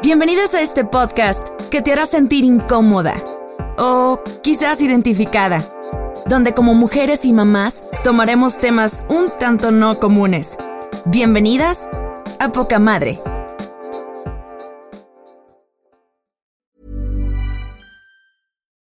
Bienvenidos a este podcast que te hará sentir incómoda o quizás identificada, donde como mujeres y mamás tomaremos temas un tanto no comunes. Bienvenidas a Poca Madre.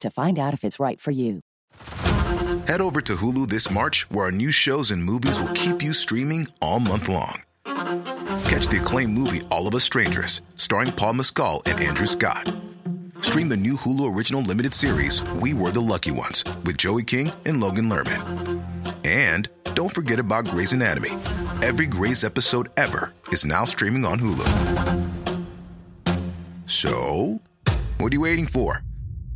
to find out if it's right for you. Head over to Hulu this March, where our new shows and movies will keep you streaming all month long. Catch the acclaimed movie All of Us Strangers, starring Paul Mescal and Andrew Scott. Stream the new Hulu original limited series We Were the Lucky Ones with Joey King and Logan Lerman. And don't forget about Grey's Anatomy. Every Grey's episode ever is now streaming on Hulu. So, what are you waiting for?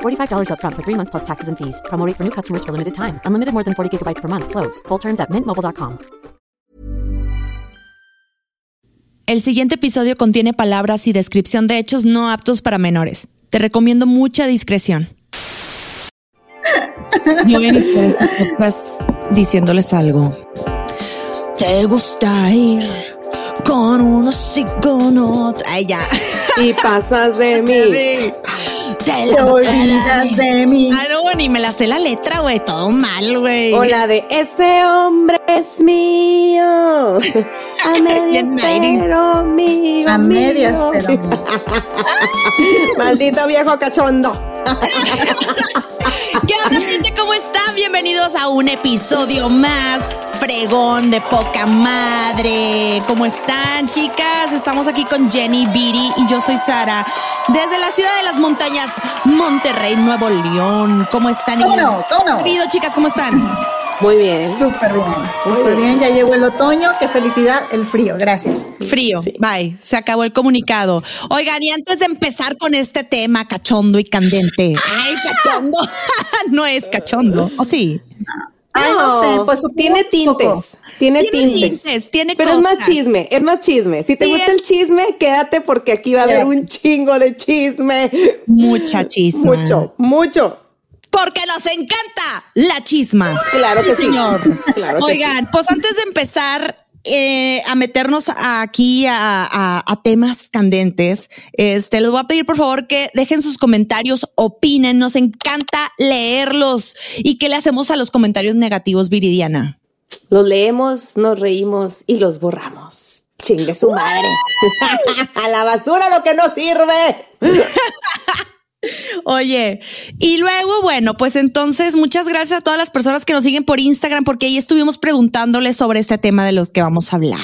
$45 upfront for three months plus taxes and fees. Promo rate for new customers for limited time. Unlimited more than 40 gigabytes per month. Slows. Full terms at mintmobile.com. El siguiente episodio contiene palabras y descripción de hechos no aptos para menores. Te recomiendo mucha discreción. Yo en este podcast diciéndoles algo. ¿Te gusta ir con unos y con otros? Ay, ya. Y pasas de mí. Te Te olvidas de mí. Ah, no, ni me la sé la letra, güey. Todo mal, güey. O la de ese hombre es mío. A medias, pero mío. A medias, mío. pero Maldito viejo cachondo. ¿Qué onda, gente? ¿Cómo están? Bienvenidos a un episodio más fregón de poca madre. ¿Cómo están, chicas? Estamos aquí con Jenny Viri y yo soy Sara, desde la ciudad de las montañas, Monterrey, Nuevo León. ¿Cómo están? ¿Cómo no? ¿Cómo no? Querido, chicas, ¿cómo están? Muy bien. Súper bien, súper bien. Ya llegó el otoño. Qué felicidad. El frío. Gracias. Frío. Bye. Se acabó el comunicado. Oigan, y antes de empezar con este tema cachondo y candente. Ay, cachondo. no es cachondo. ¿O sí? Ay, no, sé. Pues tiene tintes. Tiene, Tiene tintes. tintes, tiene Pero es más chisme, es más chisme. Si te Sí, gusta el chisme, quédate porque aquí va a haber un chingo de chisme. Mucha chisma. Mucho, mucho. Porque nos encanta la chisma. Claro que sí. señor. Claro que Oigan, pues antes de empezar eh, a meternos aquí a, a- a temas candentes, este, les voy a pedir por favor que dejen sus comentarios, opinen, nos encanta leerlos. ¿Y qué le hacemos a los comentarios negativos, Viridiana? Los leemos, nos reímos y los borramos. Chingue su madre. a la basura lo que no sirve. Oye, y luego, bueno, pues entonces muchas gracias a todas las personas que nos siguen por Instagram, porque ahí estuvimos preguntándoles sobre este tema de lo que vamos a hablar.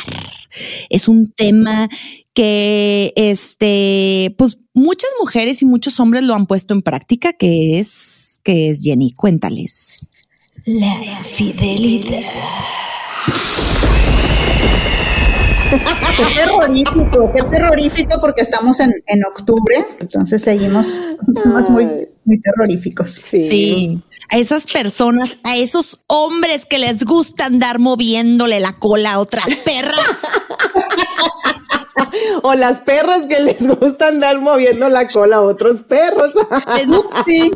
Es un tema que, este, pues muchas mujeres y muchos hombres lo han puesto en práctica, que es, que es Jenny, cuéntales. La infidelidad. Qué terrorífico, qué terrorífico porque estamos en, en octubre, entonces seguimos muy, muy terroríficos. Sí. A esas personas, a esos hombres que les gusta andar moviéndole la cola a otras perras. O las perras que les gusta andar moviendo la cola a otros perros. Sí.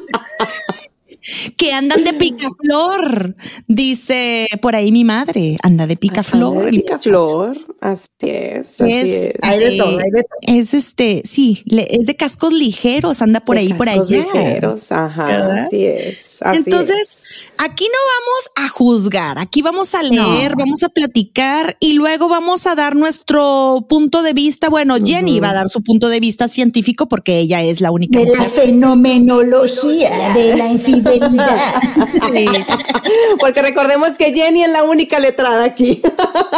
Que andan de picaflor. Dice por ahí mi madre, anda de picaflor. De picaflor, así es, así es. Hay de todo, hay de todo. Es este, sí, es de cascos ligeros, anda por De ahí, por cascos allá. ligeros, ajá, ¿Verdad? así es. Así Entonces, es. Aquí no vamos a juzgar, aquí vamos a leer, vamos a platicar y luego vamos a dar nuestro punto de vista. Bueno, Jenny va a dar su punto de vista científico porque ella es la única De la fenomenología de la infidelidad. Porque recordemos que Jenny es la única letrada aquí.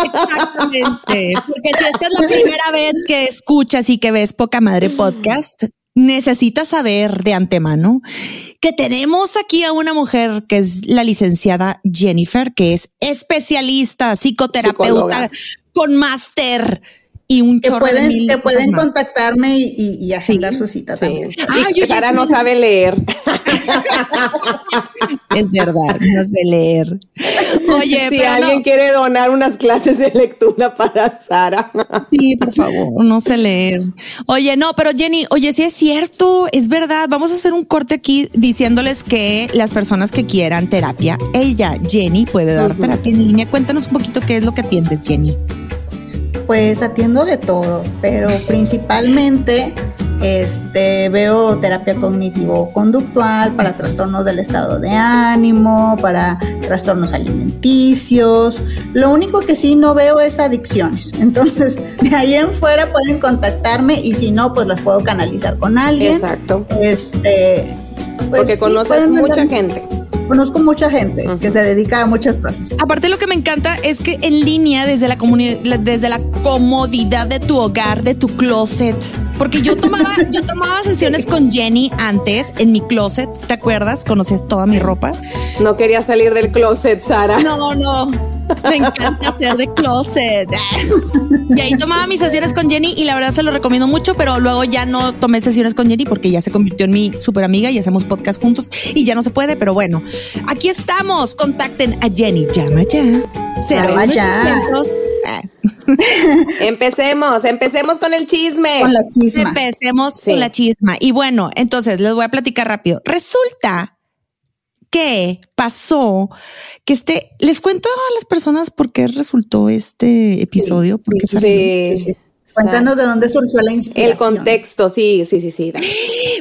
Exactamente. Porque si esta es la primera vez que escuchas y que ves Poca Madre Podcast, necesitas saber de antemano que tenemos aquí a una mujer que es la licenciada Jennifer, que es especialista, psicoterapeuta, Psicóloga. con máster y un chorro de pueden, mil que cosas pueden más. contactarme y, y, y agendar Sí. su cita Sí. también. Ah, Y yo ya Sara no sabe leer. Es verdad, no sé leer. Oye, si pero no. alguien quiere donar unas clases de lectura para Sara. Sí, por favor, no sé leer. Oye, no, pero Jenny, oye, sí es cierto, es verdad. Vamos a hacer un corte aquí diciéndoles que las personas que quieran terapia, ella, Jenny, puede dar terapia en línea. Cuéntanos un poquito qué es lo que atiendes, Jenny. Pues atiendo de todo, pero principalmente este, veo terapia cognitivo-conductual para trastornos del estado de ánimo, para trastornos alimenticios. Lo único que sí no veo es adicciones. Entonces, de ahí en fuera pueden contactarme y si no, pues las puedo canalizar con alguien. Exacto. Este, pues Porque conoces mucha gente. Conozco mucha gente que se dedica a muchas cosas. Aparte, lo que me encanta es que en línea, desde la comunidad, desde la comodidad de tu hogar, de tu closet. Porque yo tomaba, yo tomaba sesiones con Jenny antes en mi closet. ¿Te acuerdas? Conocías toda mi ropa. No quería salir del closet, Sara. No, no. Me encanta hacer de closet. Y ahí tomaba mis sesiones con Jenny y la verdad se lo recomiendo mucho, pero luego ya no tomé sesiones con Jenny porque ya se convirtió en mi super amiga y hacemos podcast juntos y ya no se puede, pero bueno, aquí estamos. Contacten a Jenny. Llama ya. Llama ya. 01800. Empecemos, empecemos con el chisme. Con la chisma. Empecemos Sí. con la chisma. Y bueno, entonces les voy a platicar rápido. Resulta que pasó que este, les cuento a las personas por qué resultó este episodio, porque sí, Sí, Sí, sí. Cuéntanos de dónde surgió la inspiración. El contexto, sí, sí, sí, sí. dale.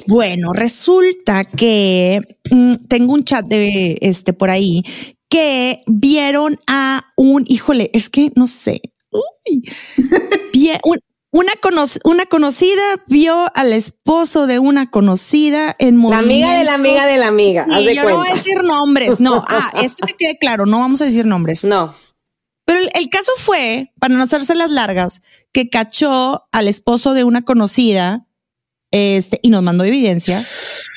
Bueno, resulta que mm, tengo un chat de este por ahí que vieron a un, híjole, es que no sé. Uy. Un- una, cono- una conocida vio al esposo de una conocida en La amiga de la movimiento. amiga de la amiga. haz de yo no voy a decir nombres, no. Ah, esto que quede claro, no vamos a decir nombres. No. Pero el, el caso fue, para no hacerse las largas, que cachó al esposo de una conocida, este, y nos mandó evidencia,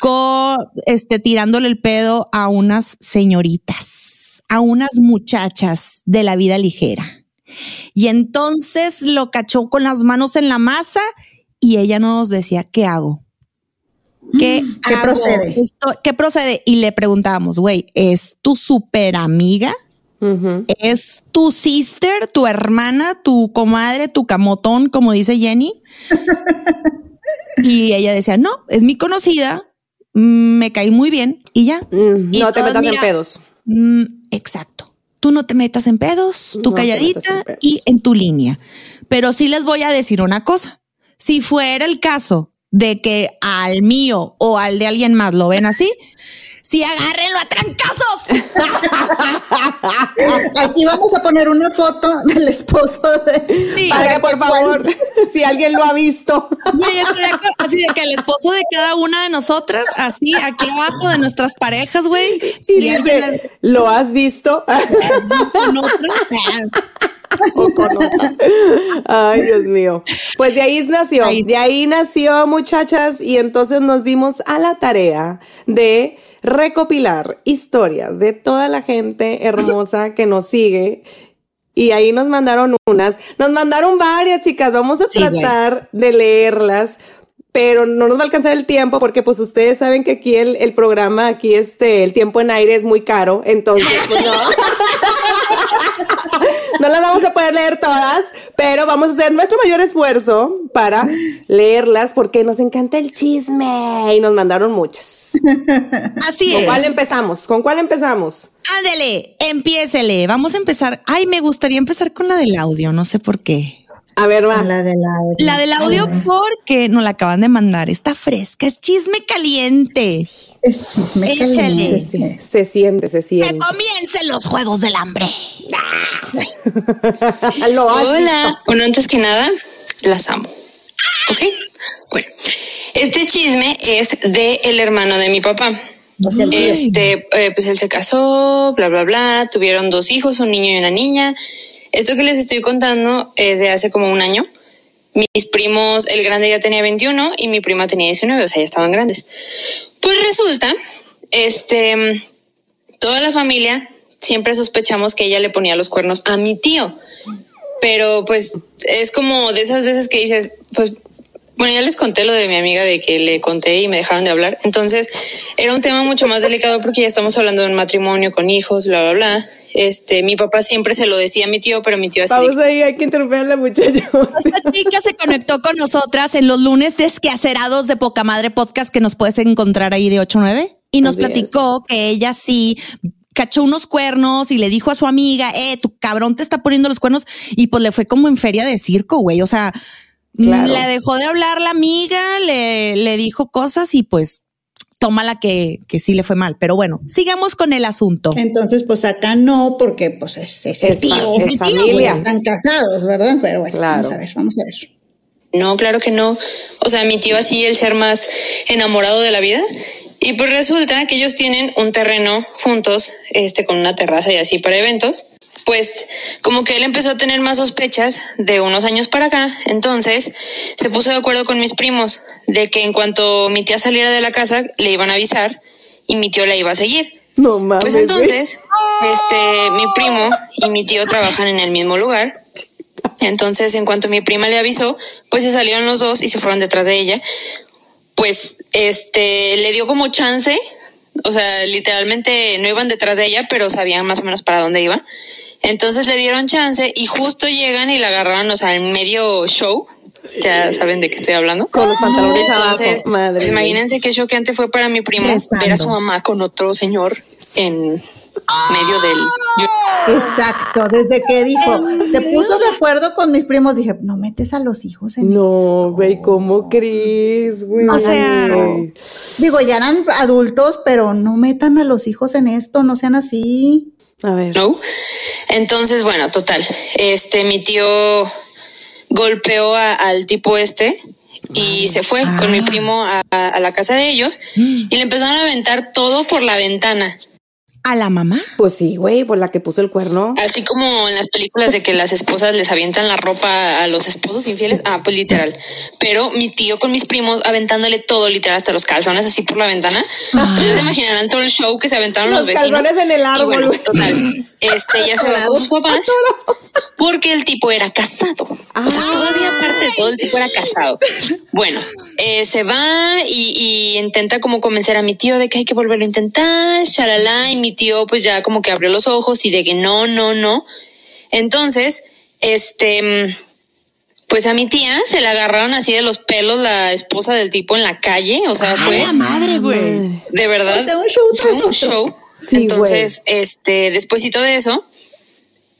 con, este, tirándole el pedo a unas señoritas, a unas muchachas de la vida ligera. Y entonces lo cachó con las manos en la masa y ella no nos decía, ¿qué hago? ¿Qué, ¿Qué hago? procede? Esto- ¿Qué procede? Y le preguntábamos, güey, ¿es tu super amiga? ¿Es tu sister, tu hermana, tu comadre, tu camotón, como dice Jenny? y ella decía, no, es mi conocida, mm, me caí muy bien y ya. Mm, Y no te metas en pedos. Mm, exacto. Tú no te metas en pedos, tú No calladita en pedos. y en tu línea. Pero sí les voy a decir una cosa. Si fuera el caso de que al mío o al de alguien más lo ven así, sí agárrenlo a trancazos. Aquí vamos a poner una foto del esposo de. Sí. Para que por favor, si alguien lo ha visto. Güey, estoy de acuerdo. Así de que el esposo de cada una de nosotras, así aquí abajo de nuestras parejas, güey. Y si alguien dice, ¿lo has visto? la- con otra, o con otra. Ay, Dios mío. Pues de ahí nació, Ahí. de ahí nació, muchachas, y entonces nos dimos a la tarea de recopilar historias de toda la gente hermosa que nos sigue. Y ahí nos mandaron unas, nos mandaron varias chicas, vamos a Sí, güey. tratar de leerlas, pero no nos va a alcanzar el tiempo porque pues ustedes saben que aquí el, el programa, aquí este, el tiempo en aire es muy caro, entonces pues no. no las vamos a poder leer todas, pero vamos a hacer nuestro mayor esfuerzo para leerlas porque nos encanta el chisme y nos mandaron muchas. Así ¿Con es. cuál empezamos? ¿Con cuál empezamos? Ándele, empiécele. Vamos a empezar. Ay, me gustaría empezar con la del audio, no sé por qué. A ver, va. La de la. La del audio porque nos la acaban de mandar. Está fresca, es chisme caliente. Es chisme Échale. Se, sie- se siente, se Que siente. comiencen los juegos del hambre. Lo has Hola. Bueno, antes que nada, las amo. ¿Ok? Bueno, este chisme es de el hermano de mi papá. Este, eh, pues él se casó, bla, bla, bla. Tuvieron dos hijos, un niño y una niña. Esto que les estoy contando es de hace como un año. Mis primos, el grande ya tenía 21 y mi prima tenía 19, o sea, ya estaban grandes. Pues resulta, este, toda la familia siempre sospechamos que ella le ponía los cuernos a mi tío. Pero pues es como de esas veces que dices, pues bueno, ya les conté lo de mi amiga de que le conté y me dejaron de hablar. Entonces era un tema mucho más delicado porque ya estamos hablando de un matrimonio con hijos, bla, bla, bla. Este, mi papá siempre se lo decía a mi tío, pero mi tío así. Pausa ahí, hay que interrumpir a la muchacha. Esta chica se conectó con nosotras en los lunes desquacerados de Poca Madre Podcast que nos puedes encontrar ahí de 8 a 9 y nos Así es. platicó que ella sí cachó unos cuernos y le dijo a su amiga, eh, tu cabrón te está poniendo los cuernos y pues le fue como en feria de circo, güey. O sea, Claro. le dejó de hablar la amiga, le, le dijo cosas y pues toma la que, que sí le fue mal. Pero bueno, sigamos con el asunto. Entonces, pues acá no, porque pues es, es el Es fa- tío, es mi tío, familia. pues, están casados, ¿verdad? Pero bueno, Claro. vamos a ver, vamos a ver. No, claro que no. O sea, mi tío así, el ser más enamorado de la vida. Y pues resulta que ellos tienen un terreno juntos, este, con una terraza y así para eventos. Pues como que él empezó a tener más sospechas de unos años para acá. Entonces se puso de acuerdo con mis primos de que en cuanto mi tía saliera de la casa le iban a avisar y mi tío la iba a seguir. No mames. Pues entonces, este, mi primo y mi tío trabajan en el mismo lugar. Entonces, en cuanto mi prima le avisó, pues se salieron los dos y se fueron detrás de ella. Pues, este, le dio como chance. O sea, literalmente no iban detrás de ella, pero sabían más o menos para dónde iba. Entonces le dieron chance y justo llegan y la agarraron, o sea, en medio show. Ya saben de qué estoy hablando. Con los pantalones Entonces, abajo. Madre. imagínense qué choqueante fue para mi primo Rezando. ver a su mamá con otro señor en medio del. Exacto, desde que dijo, se puso de acuerdo con mis primos, dije, no metes a los hijos en No, güey, ¿cómo crees, güey? O sea. Digo, ya eran adultos, pero no metan a los hijos en esto, no sean así. A ver. ¿no? Entonces, bueno, total. Este, mi tío golpeó a- al tipo este y se fue con mi primo a, a la casa de ellos y le empezaron a aventar todo por la ventana. ¿A la mamá? Pues sí, güey, por la que puso el cuerno. Así como en las películas de que las esposas les avientan la ropa a los esposos infieles. Ah, pues literal. Pero mi tío con mis primos aventándole todo, literal, hasta los calzones así por la ventana. Ustedes se imaginarán todo el show que se aventaron los, Los vecinos. calzones en el Y árbol, bueno, total. Este ya se va con sus papás porque el tipo era casado. O sea, todavía aparte de todo, el tipo era casado. Bueno, eh, se va y, y intenta como convencer a mi tío de que hay que volverlo a intentar, shalala, y mi tío pues ya como que abrió los ojos y de que no, no, no. Entonces, este, mm, pues a mi tía se la agarraron así de los pelos la esposa del tipo en la calle, o sea, fue madre, güey. de verdad. O sea, un show fue tras un otro. show. Sí, Entonces, este, despuésito de eso,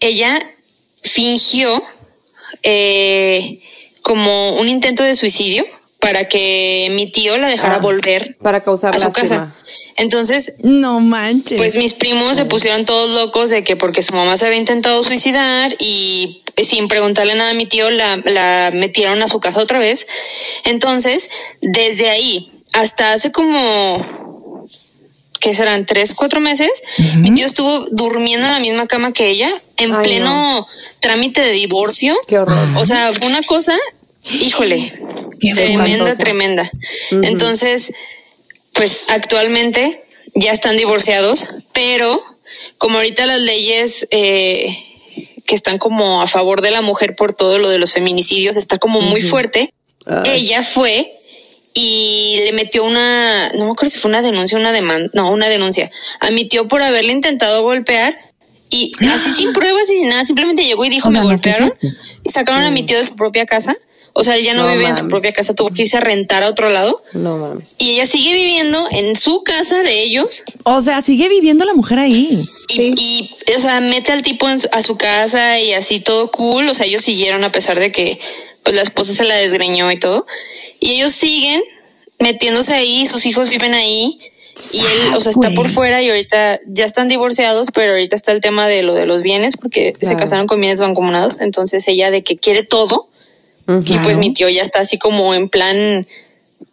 ella fingió eh, como un intento de suicidio para que mi tío la dejara Ah, volver para causar a su lástima. casa. Entonces, No manches. pues mis primos se pusieron todos locos de que porque su mamá se había intentado suicidar y sin preguntarle nada a mi tío la, la metieron a su casa otra vez. Entonces, desde ahí hasta hace como, ¿qué serán? Tres, cuatro meses, mi tío estuvo durmiendo en la misma cama que ella en Ay, pleno trámite de divorcio. Qué horror. O sea, fue una cosa, híjole, Qué tremenda, tremenda. Entonces, pues actualmente ya están divorciados, pero como ahorita las leyes eh, que están como a favor de la mujer por todo lo de los feminicidios está como muy fuerte, ella fue y le metió una, no me acuerdo si fue una denuncia, una demanda, no, una denuncia a mi tío por haberle intentado golpear Y así sin pruebas y sin nada, simplemente llegó y dijo, O sea, me golpearon. Y sacaron a mi tío de su propia casa. O sea, él ya no, No vive en su propia casa, tuvo que irse a rentar a otro lado. No mames. Y ella sigue viviendo en su casa de ellos. O sea, sigue viviendo la mujer ahí. Y, Sí. y, o sea, mete al tipo en su- a su casa y así todo cool. O sea, ellos siguieron a pesar de que pues la esposa se la desgreñó y todo. Y ellos siguen metiéndose ahí, sus hijos viven ahí. Y él, o sea, está por fuera y ahorita ya están divorciados, pero ahorita está el tema de lo de los bienes porque se casaron con bienes mancomunados. Entonces ella de que quiere todo. Y pues mi tío ya está así como en plan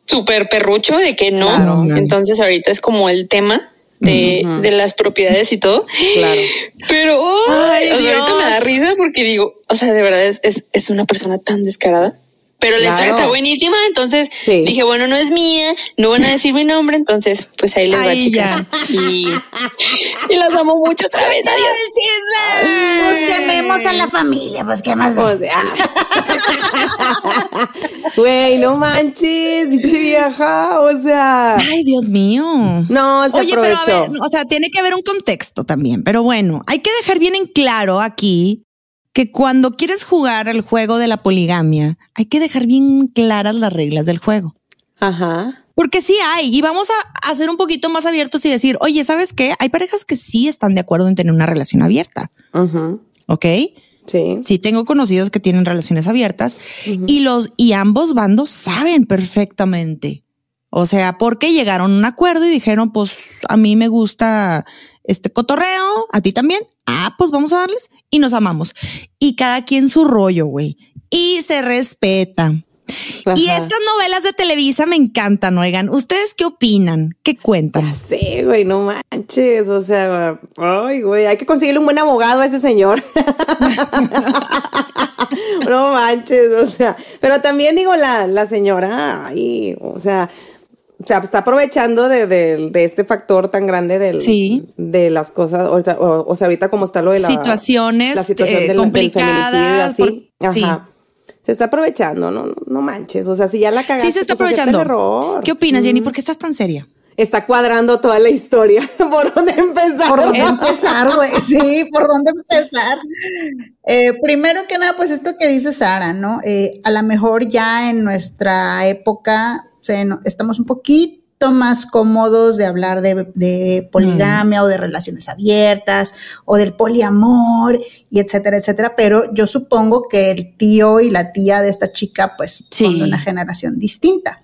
súper perrucho de que no. Claro. Entonces ahorita es como el tema de, de las propiedades y todo. Claro. Pero Ay, o sea, ahorita me da risa porque digo, o sea, de verdad es, es, es una persona tan descarada. Pero la Claro. historia está buenísima, entonces Sí. dije, bueno, no es mía, no van a decir mi nombre, entonces pues ahí les va, Ay, chicas. Y, y las amo mucho otra vez. Adiós. Pues quememos a la familia, pues qué más. da? O sea. Güey, no manches, vieja. O sea. Ay, Dios mío. No, se Oye, pero a ver, o sea, tiene que haber un contexto también. Pero bueno, hay que dejar bien en claro aquí que cuando quieres jugar el juego de la poligamia, hay que dejar bien claras las reglas del juego. Ajá. Porque sí hay, y vamos a, a ser un poquito más abiertos y decir, oye, ¿sabes qué? Hay parejas que sí están de acuerdo en tener una relación abierta, Ujú. ¿ok? Sí. Sí tengo conocidos que tienen relaciones abiertas y los y ambos bandos saben perfectamente. O sea, porque llegaron a un acuerdo y dijeron, pues a mí me gusta este cotorreo, a ti también. Ah, pues vamos a darles y nos amamos. Y cada quien su rollo, güey. Y se respeta. Y estas novelas de Televisa me encantan, oigan. ¿Ustedes qué opinan? ¿Qué cuentan? Ya sé, güey, no manches. O sea, ay, güey, hay que conseguirle un buen abogado a ese señor. no manches, o sea, pero también digo la, la señora, ay, o sea, o sea, está aprovechando de, de- de este factor tan grande del, Sí. de las cosas, o sea, o, o sea, ahorita como está lo de la Situaciones, la situación eh, del, del complicadas, feminicidio así. por- sí. Ajá. Se está aprovechando, no, no, no manches. O sea, si ya la cagaste, Sí, se está pues, aprovechando. error. ¿Qué opinas, Jenny? ¿Por qué estás tan seria? Está cuadrando toda la historia. ¿Por dónde empezar? ¿Por dónde empezar, güey? Sí, ¿por dónde empezar? Eh, primero que nada, pues esto que dice Sara, ¿no? Eh, a lo mejor ya en nuestra época se estamos un poquito más cómodos de hablar de, de poligamia o de relaciones abiertas o del poliamor y etcétera, etcétera. Pero yo supongo que el tío y la tía de esta chica, pues, son Sí. de una generación distinta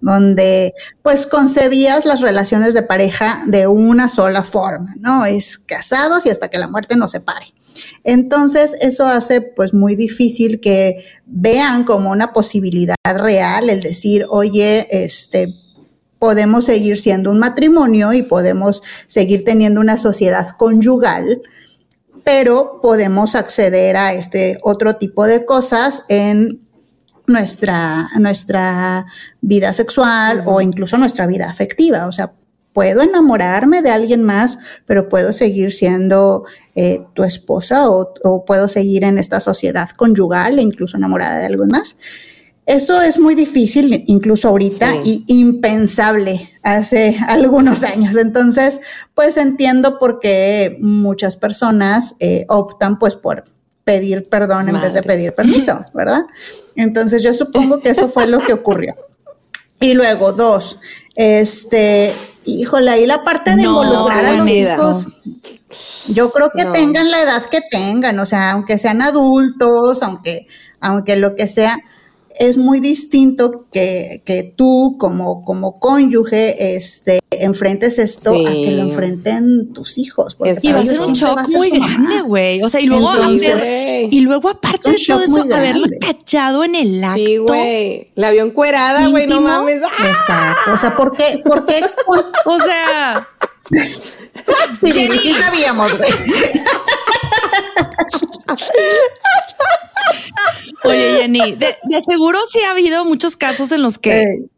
donde pues concebías las relaciones de pareja de una sola forma, ¿no? Es casados y hasta que la muerte nos separe. Entonces, eso hace pues muy difícil que vean como una posibilidad real el decir, oye, este, podemos seguir siendo un matrimonio y podemos seguir teniendo una sociedad conyugal, pero podemos acceder a este otro tipo de cosas en nuestra, nuestra vida sexual o incluso nuestra vida afectiva. O sea, puedo enamorarme de alguien más, pero puedo seguir siendo eh, tu esposa o, o puedo seguir en esta sociedad conyugal e incluso enamorada de alguien más. Eso es muy difícil, incluso ahorita, Sí. y impensable hace algunos años. Entonces, pues entiendo por qué muchas personas eh, optan pues por pedir perdón en vez de pedir permiso, ¿verdad? Entonces yo supongo que eso fue lo que ocurrió. Y luego, dos, este, híjole, ahí la parte de No, involucrar a los hijos, yo creo que No. tengan la edad que tengan, o sea, aunque sean adultos, aunque, aunque lo que sea, es muy distinto que, que tú como, como cónyuge este, enfrentes esto a que lo Sí. enfrenten tus hijos. Y va a ser un shock muy grande, güey. O sea, y luego, Entonces, haber- y luego aparte de todo eso, haberlo cachado en el acto. Sí, güey. La vio encuerada, güey, no mames. ¡Ah! Exacto. O sea, ¿por qué, por qué O sea, Sí, Viri, sí sabíamos, güey. oye, Jenny, de, de seguro sí ha habido muchos casos en los que, Eh,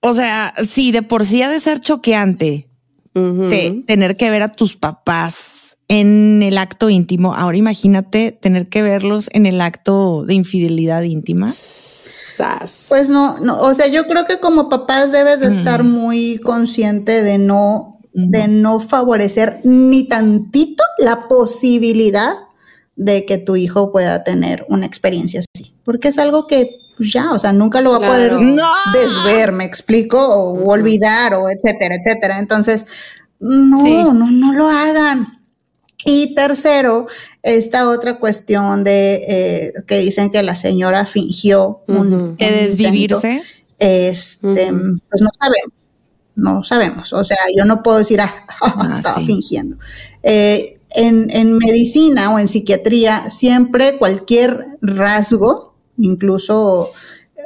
o sea, sí, de por sí ha de ser choqueante te- tener que ver a tus papás en el acto íntimo. Ahora imagínate tener que verlos en el acto de infidelidad íntima. Sas. Pues no, no, o sea, yo creo que como papás debes de estar muy consciente de no de no favorecer ni tantito la posibilidad de que tu hijo pueda tener una experiencia así, porque es algo que pues ya, o sea, nunca lo va a poder desver, me explico, o olvidar, o etcétera, etcétera. Entonces, no, no, no lo hagan. Y tercero, esta otra cuestión de eh, que dicen que la señora fingió un, de desvivirse. Este, pues no sabemos, no sabemos. O sea, yo no puedo decir, ah, ah estaba fingiendo. Eh, en, en medicina o en psiquiatría, siempre cualquier rasgo, incluso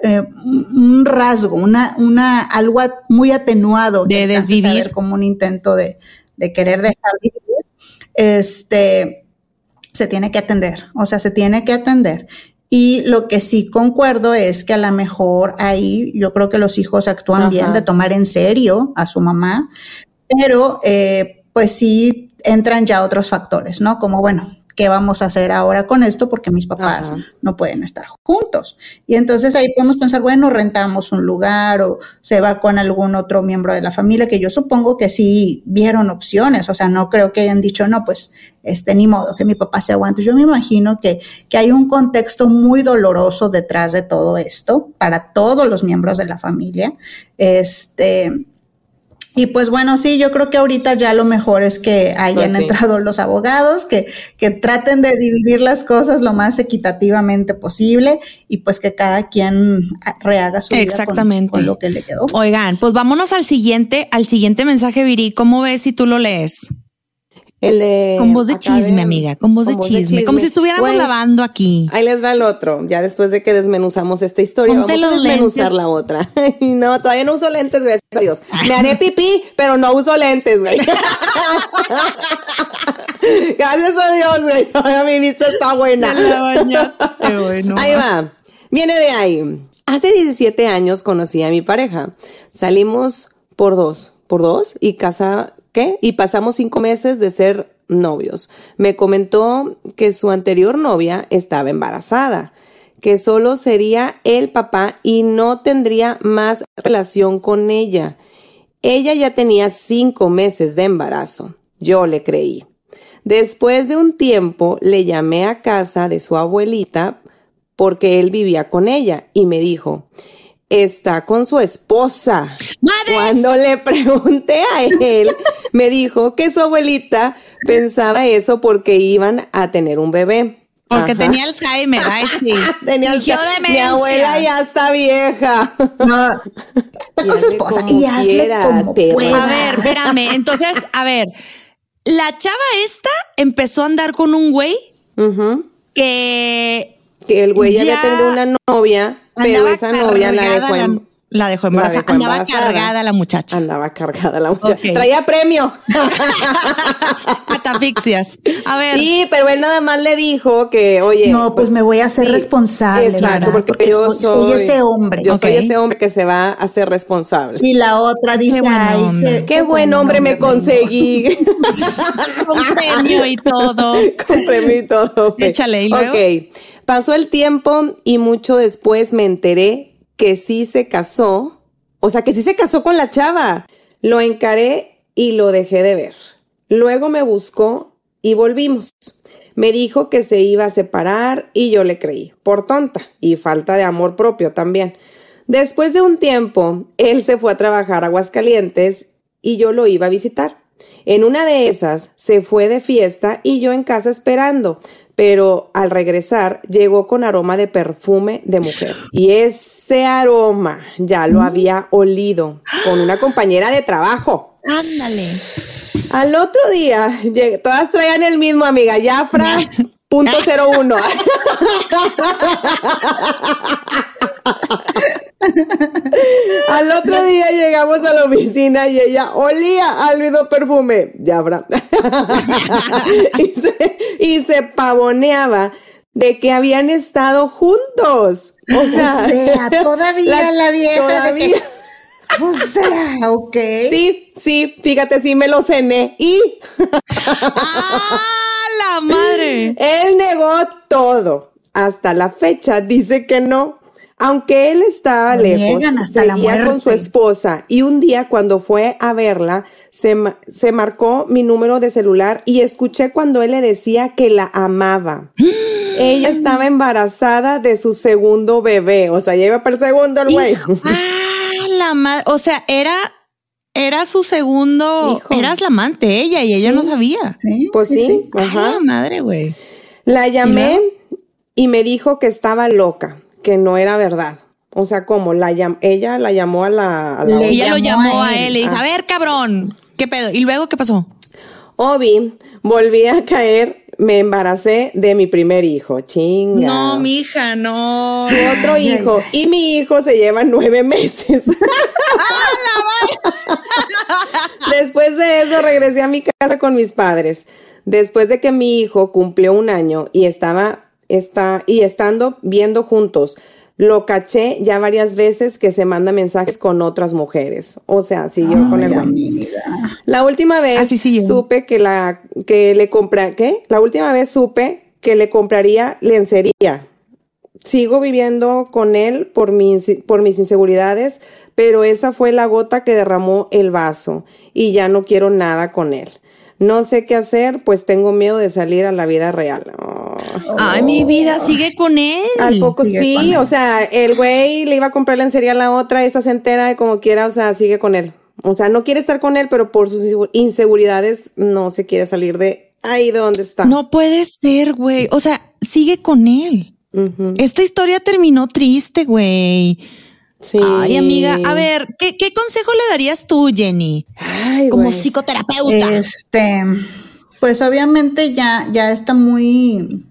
eh, un rasgo, una, una, algo muy atenuado de desvivir, como un intento de, de querer dejar de vivir, este, se tiene que atender, o sea, se tiene que atender. Y lo que sí concuerdo es que a lo mejor ahí yo creo que los hijos actúan bien de tomar en serio a su mamá, pero eh, pues sí entran ya otros factores, ¿no? Como, bueno, ¿qué vamos a hacer ahora con esto? Porque mis papás no pueden estar juntos. Y entonces ahí podemos pensar, bueno, rentamos un lugar o se va con algún otro miembro de la familia, que yo supongo que sí vieron opciones, o sea, no creo que hayan dicho, no, pues, este, ni modo, que mi papá se aguante. Yo me imagino que, que hay un contexto muy doloroso detrás de todo esto para todos los miembros de la familia. Este, y pues bueno, sí, yo creo que ahorita ya lo mejor es que hayan pues entrado los abogados, que, que traten de dividir las cosas lo más equitativamente posible y pues que cada quien rehaga su vida con, lo que le quedó. Oigan, pues vámonos al siguiente, al siguiente mensaje, Viri. ¿Cómo ves si tú lo lees? El de con voz de chisme, amiga, con voz, de, chisme, como si estuviéramos pues, lavando aquí. Ahí les va el otro, ya después de que desmenuzamos esta historia, vamos a desmenuzar la otra. no, todavía no uso lentes, gracias a Dios. Me haré pipí, pero no uso lentes, güey. gracias a Dios, güey. mi vista está buena. Ahí va. Viene de ahí. Hace 17 años conocí a mi pareja. Salimos por dos, por dos y casa y pasamos cinco meses de ser novios. Me comentó que su anterior novia estaba embarazada, que solo sería el papá y no tendría más relación con ella. Ella ya tenía cinco meses de embarazo. Yo le creí. Después de un tiempo le llamé a casa de su abuelita porque él vivía con ella y me dijo, está con su esposa. Cuando le pregunté a él, me dijo que su abuelita pensaba eso porque iban a tener un bebé. Porque tenía Alzheimer, ay sí. tenía Alzheimer. Mi abuela ya está vieja. No. Con su esposa. Y hazle como A ver, espérame. Entonces, a ver, la chava esta empezó a andar con un güey que... Que el güey ya había tenido una novia pero esa novia la dejó en, la dejó embarazada. Andaba cargada la muchacha. Andaba cargada la muchacha. Traía premio. Atafixias. A ver. Sí, pero él nada más le dijo que, oye. No, pues, me voy a hacer responsable. Exacto, porque, yo soy, ese hombre. Yo soy ese hombre que se va a hacer responsable. Y la otra dice, qué, ay, qué, buen hombre me conseguí. Con premio y todo. Con premio y todo. Échale, ¿y luego? Ok. Pasó el tiempo y mucho después me enteré que sí se casó, o sea, que sí se casó con la chava. Lo encaré y lo dejé de ver. Luego me buscó y volvimos. Me dijo que se iba a separar y yo le creí, por tonta y falta de amor propio también. Después de un tiempo, él se fue a trabajar a Aguascalientes y yo lo iba a visitar. En una de esas se fue de fiesta y yo en casa esperando, pero al regresar llegó con aroma de perfume de mujer. Y ese aroma ya lo había olido con una compañera de trabajo. Ándale. Al otro día, todas traían el mismo, amiga, Jafra, punto cero uno. Al otro día llegamos a la oficina y ella olía al mismo perfume. Ya, y, se, y se pavoneaba de que habían estado juntos. O sea, todavía la, vieja. Todavía. O sea, ok. Sí, sí, fíjate, sí me lo cené. Y. ¡Ah, la madre! Él negó todo. Hasta la fecha dice que no. Aunque él estaba lejos, seguía con su esposa y un día cuando fue a verla, se, se marcó mi número de celular y escuché cuando él le decía que la amaba. Ella estaba embarazada de su segundo bebé, o sea, ya iba para el segundo el güey. Ah, la madre. O sea, era, era su segundo. Hijo. Eras la amante ella y ella no sabía. Sí, Pues sí, ajá. la madre, güey. La llamé y me dijo que estaba loca, que no era verdad. O sea, como la llam- ella la llamó a la, a ella lo llamó a a él. y dijo, Ah. a ver, cabrón, ¿qué pedo? ¿Y luego qué pasó? Obi, volví a caer, me embaracé de mi primer hijo. Chinga. No, mi hija, no. Su otro hijo y mi hijo se llevan nueve meses. Después de eso regresé a mi casa con mis padres. Después de que mi hijo cumplió un año y estaba está, y estando viendo juntos, lo caché ya varias veces que se manda mensajes con otras mujeres. O sea, siguió con el güey. La última vez Así siguió. supe que la que le compra ¿qué? La última vez supe que le compraría lencería. Sigo viviendo con él por mis, por mis inseguridades, pero esa fue la gota que derramó el vaso y ya no quiero nada con él. No sé qué hacer, pues tengo miedo de salir a la vida real. Oh. Ay, mi vida, sigue con él. Al poco sigue sí, o sea, el güey le iba a comprar lencería a la otra, esta se entera de como quiera, o sea, sigue con él. O sea, no quiere estar con él, pero por sus insegu- inseguridades no se quiere salir de ahí de donde está. No puede ser, güey. O sea, sigue con él. Esta historia terminó triste, güey. Sí. Ay, amiga, a ver, ¿qué, qué consejo le darías tú, Jenny? Ay, Como güey. psicoterapeuta. Este, pues obviamente ya, ya está muy.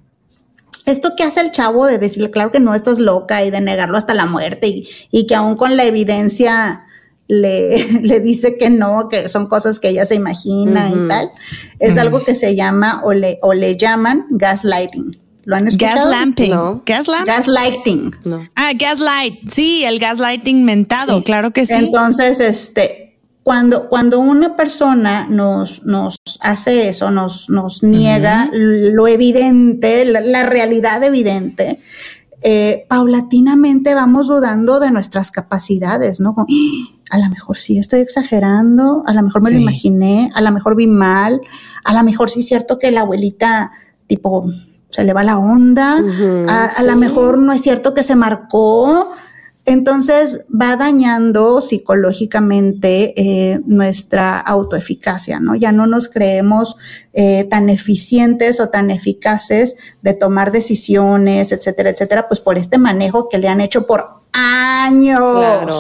Esto que hace el chavo de decirle, claro que no, estás loca y de negarlo hasta la muerte y, y que aún con la evidencia le, le dice que no, que son cosas que ella se imagina y tal, es algo que se llama o le, o le llaman gaslighting. ¿Lo han escuchado? Gaslamping. No. Gaslamp. Gaslighting. No. ah, gaslight. Sí, el gaslighting mentado, Sí. claro que sí. Entonces, este, cuando, cuando una persona nos, nos hace eso, nos, nos niega lo evidente, la, la realidad evidente, eh, paulatinamente vamos dudando de nuestras capacidades, ¿no? Como, "Ah, a lo mejor sí estoy exagerando, a lo mejor me lo imaginé, a lo mejor vi mal, a lo mejor sí es cierto que la abuelita, tipo, se le va la onda, a, a lo sí. mejor no es cierto que se marcó. Entonces va dañando psicológicamente eh, nuestra autoeficacia, ¿no? Ya no nos creemos eh, tan eficientes o tan eficaces de tomar decisiones, etcétera, etcétera, pues por este manejo que le han hecho por años. Claro.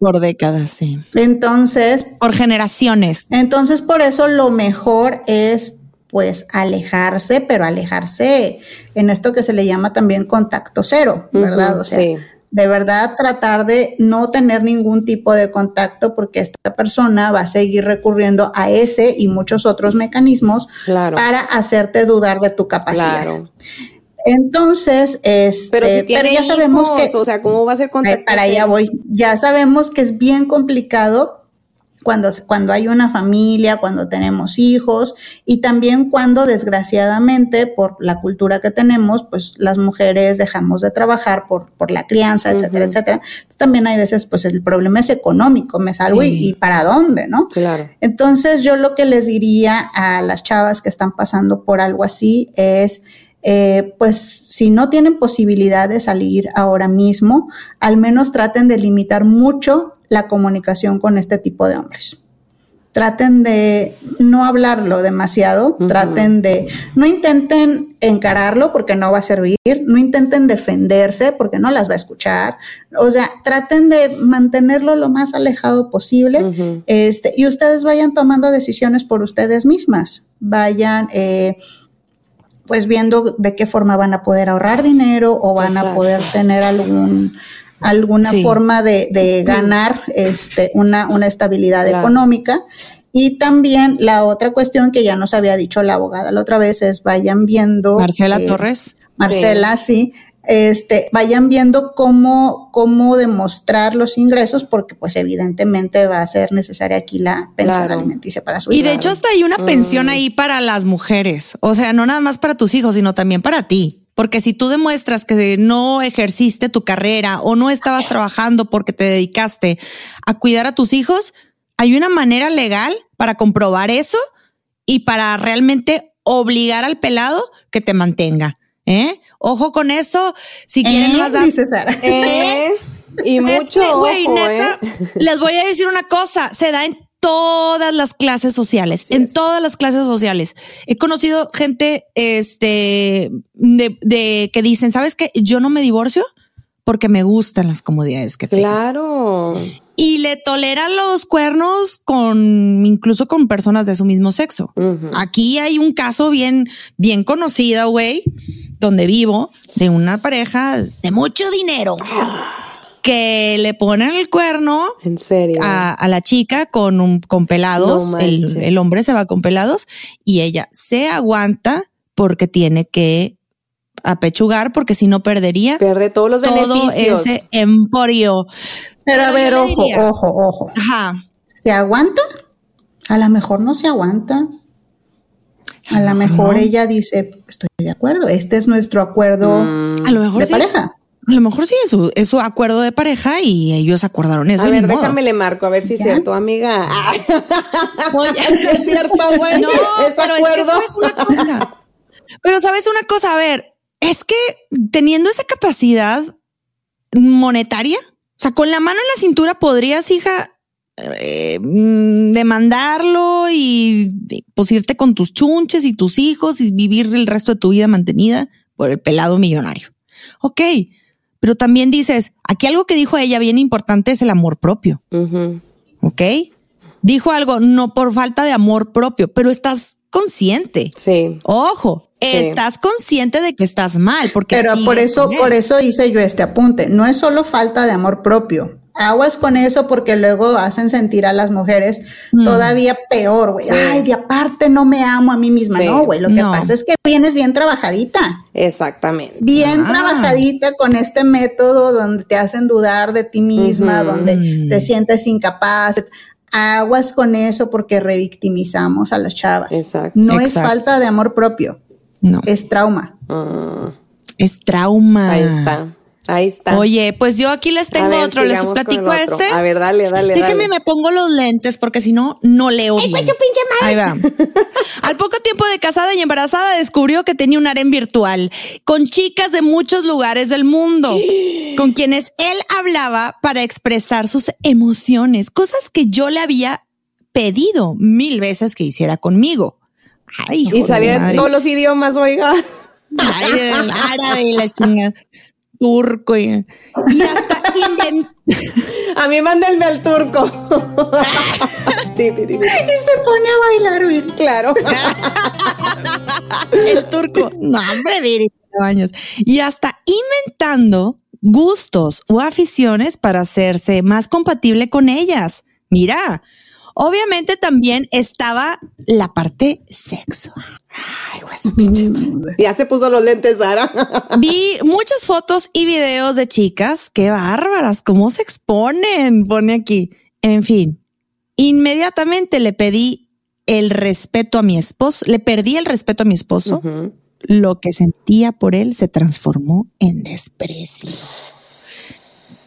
Por décadas, sí. Entonces, Por generaciones. entonces, por eso lo mejor es pues alejarse, pero alejarse en esto que se le llama también contacto cero, ¿verdad? O sea, sí. de verdad tratar de no tener ningún tipo de contacto porque esta persona va a seguir recurriendo a ese y muchos otros mecanismos Claro. para hacerte dudar de tu capacidad. Claro. Entonces, este, Pero si tiene ya sabemos que o sea, ¿cómo va a ser contacto? para allá voy. Ya sabemos que es bien complicado cuando, cuando hay una familia, cuando tenemos hijos y también cuando desgraciadamente por la cultura que tenemos, pues las mujeres dejamos de trabajar por, por la crianza, etcétera, etcétera. Entonces, también hay veces pues el problema es económico, me salgo y- para dónde, ¿no? Claro. Entonces yo lo que les diría a las chavas que están pasando por algo así es, eh, pues si no tienen posibilidad de salir ahora mismo, al menos traten de limitar mucho la comunicación con este tipo de hombres. Traten de no hablarlo demasiado, traten de, no intenten encararlo porque no va a servir, no intenten defenderse porque no las va a escuchar, o sea, traten de mantenerlo lo más alejado posible este, y ustedes vayan tomando decisiones por ustedes mismas, vayan eh, pues viendo de qué forma van a poder ahorrar dinero o van a poder tener algún alguna Sí. forma de, de ganar este, una, una estabilidad Claro. económica. Y también la otra cuestión que ya nos había dicho la abogada la otra vez es vayan viendo. Marcela eh, Torres. Marcela, sí. Este, vayan viendo cómo, cómo demostrar los ingresos, porque pues evidentemente va a ser necesaria aquí la pensión Claro. alimenticia para su Y de hecho hasta hay una pensión ahí para las mujeres. O sea, no nada más para tus hijos, sino también para ti. Porque si tú demuestras que no ejerciste tu carrera o no estabas trabajando porque te dedicaste a cuidar a tus hijos, Hay una manera legal para comprobar eso y para realmente obligar al pelado que te mantenga. ¿eh? Ojo con eso. Si quieren ¿Eh? más Sara. Eh, y Es mucho neta, ¿eh? Les voy a decir una cosa, se da en todas las clases sociales, en es. todas las clases sociales. He conocido gente este de, de que dicen, ¿sabes qué? Yo no me divorcio porque me gustan las comodidades que tengo. Claro. Y le tolera los cuernos con incluso con personas de su mismo sexo. Aquí hay un caso bien, bien conocido, güey, donde vivo, de una pareja de mucho dinero que le ponen el cuerno En serio. a, a la chica con un con pelados. No el, hombre se va con pelados y ella se aguanta porque tiene que apechugar porque si no perdería Pierde todos los todo beneficios. ese emporio. Pero a ver, ojo, ojo, ojo. Ajá. ¿Se aguanta? A lo mejor no se aguanta. A lo mejor ella dice, estoy de acuerdo, este es nuestro acuerdo A lo mejor de sí. pareja. A lo mejor sí es su, es su acuerdo de pareja y ellos acordaron eso. a ver, modo. déjame le marco, a ver si es cierto, amiga. ¿sí es cierto, güey. No, ¿Es pero es que acuerdo? sabes una cosa. Pero sabes una cosa, a ver, es que teniendo esa capacidad monetaria, o sea, con la mano en la cintura podrías, hija, eh, mm, demandarlo y y, pues irte con tus chunches y tus hijos y vivir el resto de tu vida mantenida por el pelado millonario. Ok, pero también dices, aquí algo que dijo ella bien importante es el amor propio. ¿ok? Dijo algo, no por falta de amor propio, pero estás consciente. Sí. Ojo, Sí. estás consciente de que estás mal, porque Pero por eso, por eso hice yo este apunte. No es solo falta de amor propio. Aguas con eso porque luego hacen sentir a las mujeres Mm. todavía peor, güey. Ay, de aparte no me amo a mí misma. Sí. No, güey. Lo que No. pasa es que vienes bien trabajadita. Exactamente. Bien Ah. trabajadita con este método donde te hacen dudar de ti misma, donde te sientes incapaz. Aguas con eso porque revictimizamos a las chavas. Exacto. No es falta de amor propio, No, es trauma. es trauma. Ahí está. Ahí está. Oye, pues yo aquí les tengo ver, otro, les platico otro. este. A ver, dale, dale, Déjenme, dale. me pongo los lentes porque si no, no leo bien. Ahí va. Al poco tiempo de casada y embarazada descubrió que tenía un harem virtual con chicas de muchos lugares del mundo, con quienes él hablaba para expresar sus emociones, cosas que yo le había pedido mil veces que hiciera conmigo. Ay, hijo Y madre. en todos los idiomas, oiga. Ay, el árabe y la chinga. Turco y, y hasta inventó. A mí mándenme al turco. Y se pone a bailar, bien. claro. el turco. No, hombre, Viri, años. Y hasta inventando gustos o aficiones para hacerse más compatible con ellas. Mira, obviamente también estaba la parte sexual. Ay, madre. Ya se puso los lentes, Sara. Vi muchas fotos y videos de chicas. Qué bárbaras, cómo se exponen, pone aquí. En fin, inmediatamente le pedí el respeto a mi esposo, le perdí el respeto a mi esposo. Lo que sentía por él se transformó en desprecio.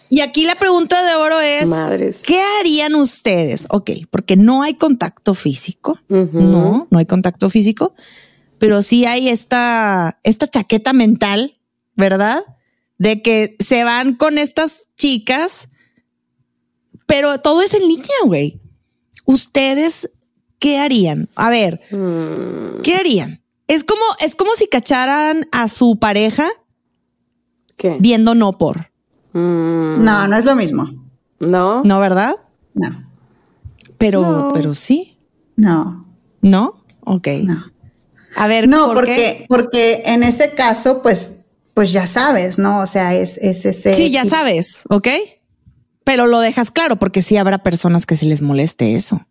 Y aquí la pregunta de oro es, Madres. ¿qué harían ustedes? Ok, porque no hay contacto físico, no, no hay contacto físico, pero sí hay esta, esta chaqueta mental, ¿verdad? De que se van con estas chicas, pero todo es en línea, güey. ¿Ustedes qué harían? A ver, ¿qué harían? Es como, es como si cacharan a su pareja ¿Qué? viendo no por, No, no es lo mismo. ¿No? ¿no, verdad? No, Pero, pero sí, no, ¿no? Ok. no. A ver, No, ¿por porque, qué? porque en ese caso, pues, pues ya sabes, ¿no? O sea, es, es ese. Sí, ya tipo- sabes, ¿ok? Pero lo dejas claro porque sí habrá personas que se les moleste eso.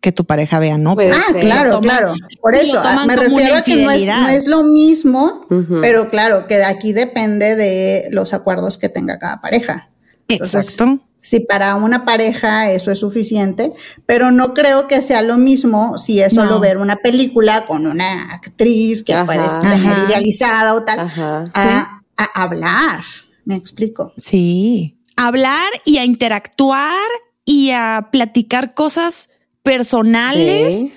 Que tu pareja vea, ¿no? Puede Ah, ser. claro, toman- claro. Por eso, ah, me refiero a que no es, no es lo mismo, pero claro, que aquí depende de los acuerdos que tenga cada pareja. Entonces, Exacto. Si para una pareja eso es suficiente, pero no creo que sea lo mismo si es solo No. ver una película con una actriz que Ajá. puedes tener Ajá. idealizada o tal, Ajá. a, a hablar. ¿Me explico? Sí. Hablar y a interactuar y a platicar cosas personales Sí.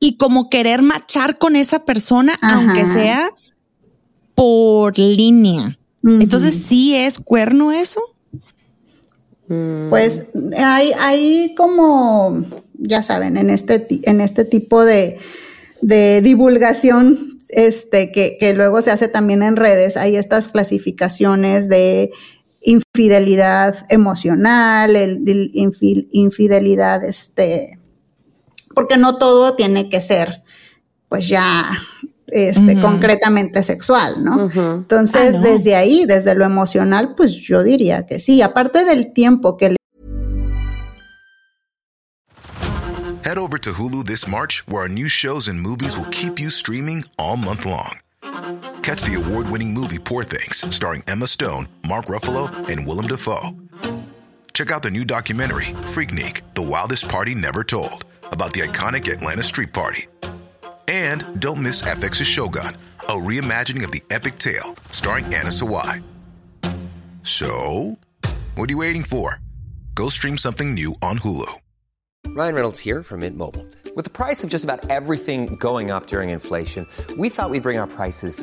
y como querer machar con esa persona, Ajá. aunque sea por línea. Entonces, ¿sí es cuerno eso? Pues hay, hay como, ya saben, en este, en este tipo de, de divulgación, este, que, que luego se hace también en redes, hay estas clasificaciones de infidelidad emocional, el, el infi- infidelidad, este, porque no todo tiene que ser, pues ya, este, concretamente sexual, ¿no? Entonces, Ah, no. desde ahí, desde lo emocional, pues yo diría que sí. Aparte del tiempo que le Head over to Hulu this March, where our new shows and movies will keep you streaming all month long. Catch the award winning movie Poor Things, starring Emma Stone, Mark Ruffalo, and Willem Dafoe. Check out the new documentary, Freaknik The Wildest Party Never Told, about the iconic Atlanta Street Party. And don't miss FX's Shogun, a reimagining of the epic tale, starring Anna Sawai. So, what are you waiting for? Go stream something new on Hulu. Ryan Reynolds here from Mint Mobile. With the price of just about everything going up during inflation, we thought we'd bring our prices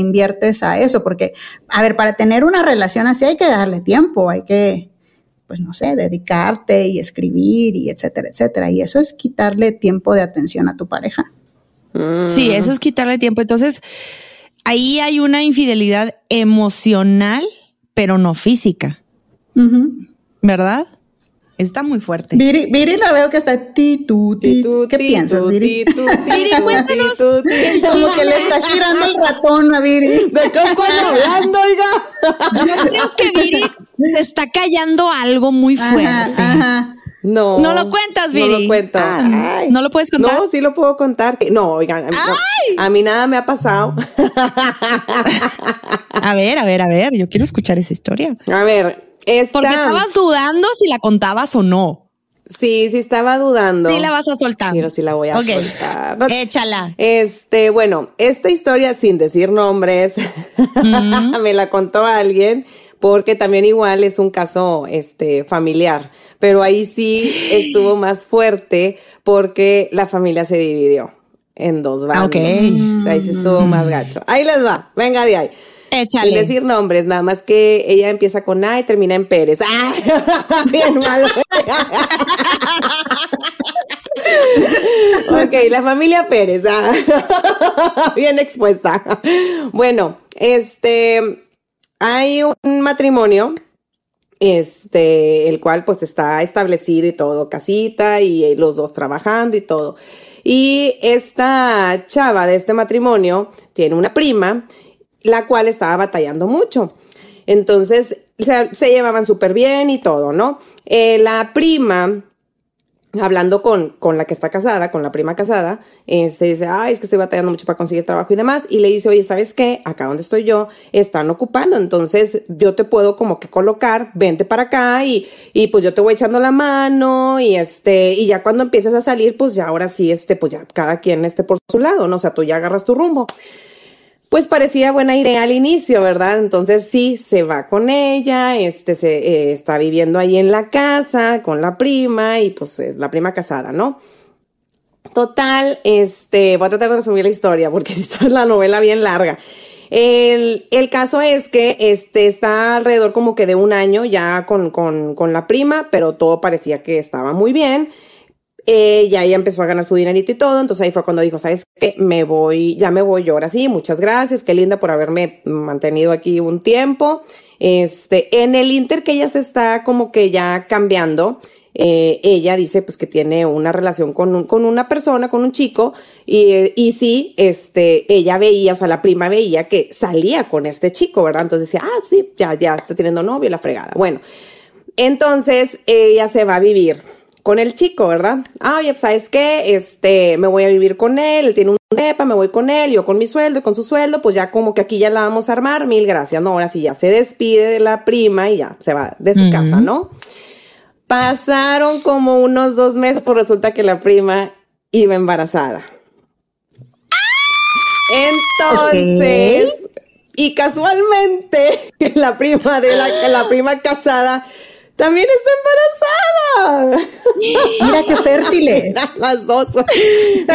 inviertes a eso, porque, a ver, para tener una relación así hay que darle tiempo, hay que, pues no sé, dedicarte y escribir y etcétera, etcétera. Y eso es quitarle tiempo de atención a tu pareja. Sí, eso es quitarle tiempo. Entonces, ahí hay una infidelidad emocional, pero no física. ¿verdad? Está muy fuerte. Viri, Viri la veo que está Titu, ¿Qué piensas, Viri? Viri, cuéntanos. Como que le está girando el ratón a Viri. ¿De qué están hablando, oiga? Yo creo que Viri se está callando algo muy fuerte. Ajá, ajá. No. No lo cuentas, No Viri. lo cuento. Ah, Ay. ¿no lo puedes contar? No, sí lo puedo contar. No, oigan, a mí, no, a mí nada me ha pasado. A ver, a ver, a ver, yo quiero escuchar esa historia. A ver, esta... Porque estabas dudando si la contabas o no. Sí, sí estaba dudando. Sí la vas a soltar. Sí, no, sí la voy a Ok. soltar. Échala. Este, bueno, esta historia sin decir nombres, me la contó alguien porque también igual es un caso este familiar, pero ahí sí estuvo más fuerte porque la familia se dividió en dos bandos. Ahí sí estuvo más gacho. Ahí les va, venga de ahí. Échale. Sin decir nombres, nada más que ella empieza con A y termina en Pérez. ¡Ah! Bien malo. ok, la familia Pérez. ah. Bien expuesta. Bueno, este, hay un matrimonio, este, el cual pues está establecido y todo, casita y los dos trabajando y todo. Y esta chava de este matrimonio tiene una prima, la cual estaba batallando mucho. Entonces, se llevaban súper bien y todo, ¿no? Eh, la prima, hablando con, con la que está casada, con la prima casada, este dice, ay, es que estoy batallando mucho para conseguir trabajo y demás. Y le dice, oye, ¿sabes qué? Acá donde estoy yo, están ocupando. Entonces, yo te puedo como que colocar, vente para acá y, y pues yo te voy echando la mano y este, y ya cuando empieces a salir, pues ya ahora sí, este, pues ya cada quien esté por su lado, ¿no? O sea, tú ya agarras tu rumbo. Pues parecía buena idea al inicio, ¿verdad? Entonces sí, se va con ella, este se eh, está viviendo ahí en la casa con la prima y pues es la prima casada, ¿no? Total, este, voy a tratar de resumir la historia porque si está la novela bien larga. El, el caso es que este está alrededor como que de un año ya con, con, con la prima, pero todo parecía que estaba muy bien. Eh, ya ella empezó a ganar su dinerito y todo, entonces ahí fue cuando dijo, ¿sabes qué? Me voy, ya me voy yo ahora sí, muchas gracias, qué linda por haberme mantenido aquí un tiempo. Este, en el inter que ella se está como que ya cambiando, eh, ella dice pues que tiene una relación con, un- con una persona, con un chico, y, y sí, este, ella veía, o sea, la prima veía que salía con este chico, ¿verdad? Entonces decía, ah, sí, ya, ya está teniendo novio, la fregada. Bueno, entonces ella se va a vivir con el chico, ¿verdad? Ah, oye, pues, ¿sabes qué? Este, me voy a vivir con él, él tiene un depa, me voy con él, yo con mi sueldo y con su sueldo, pues ya como que aquí ya la vamos a armar, mil gracias, no, ahora sí ya se despide de la prima y ya se va de su casa, ¿no? Pasaron como unos dos meses, pues resulta que la prima iba embarazada. Entonces, y casualmente, la prima de la, la prima casada también está embarazada. Mira qué fértiles. las dos.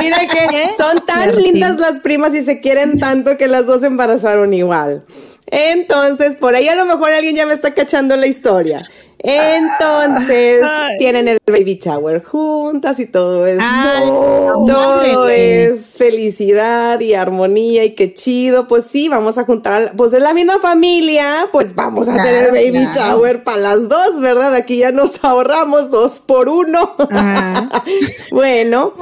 Mira que son tan lindas las primas y se quieren tanto que las dos se embarazaron igual. Entonces, por ahí a lo mejor alguien ya me está cachando la historia. Entonces, tienen el baby shower juntas y todo es, todo es felicidad y armonía y qué chido. Pues sí, vamos a juntar, pues es la misma familia, pues vamos a hacer el baby shower para las dos, ¿verdad? Aquí ya nos ahorramos dos por uno. bueno,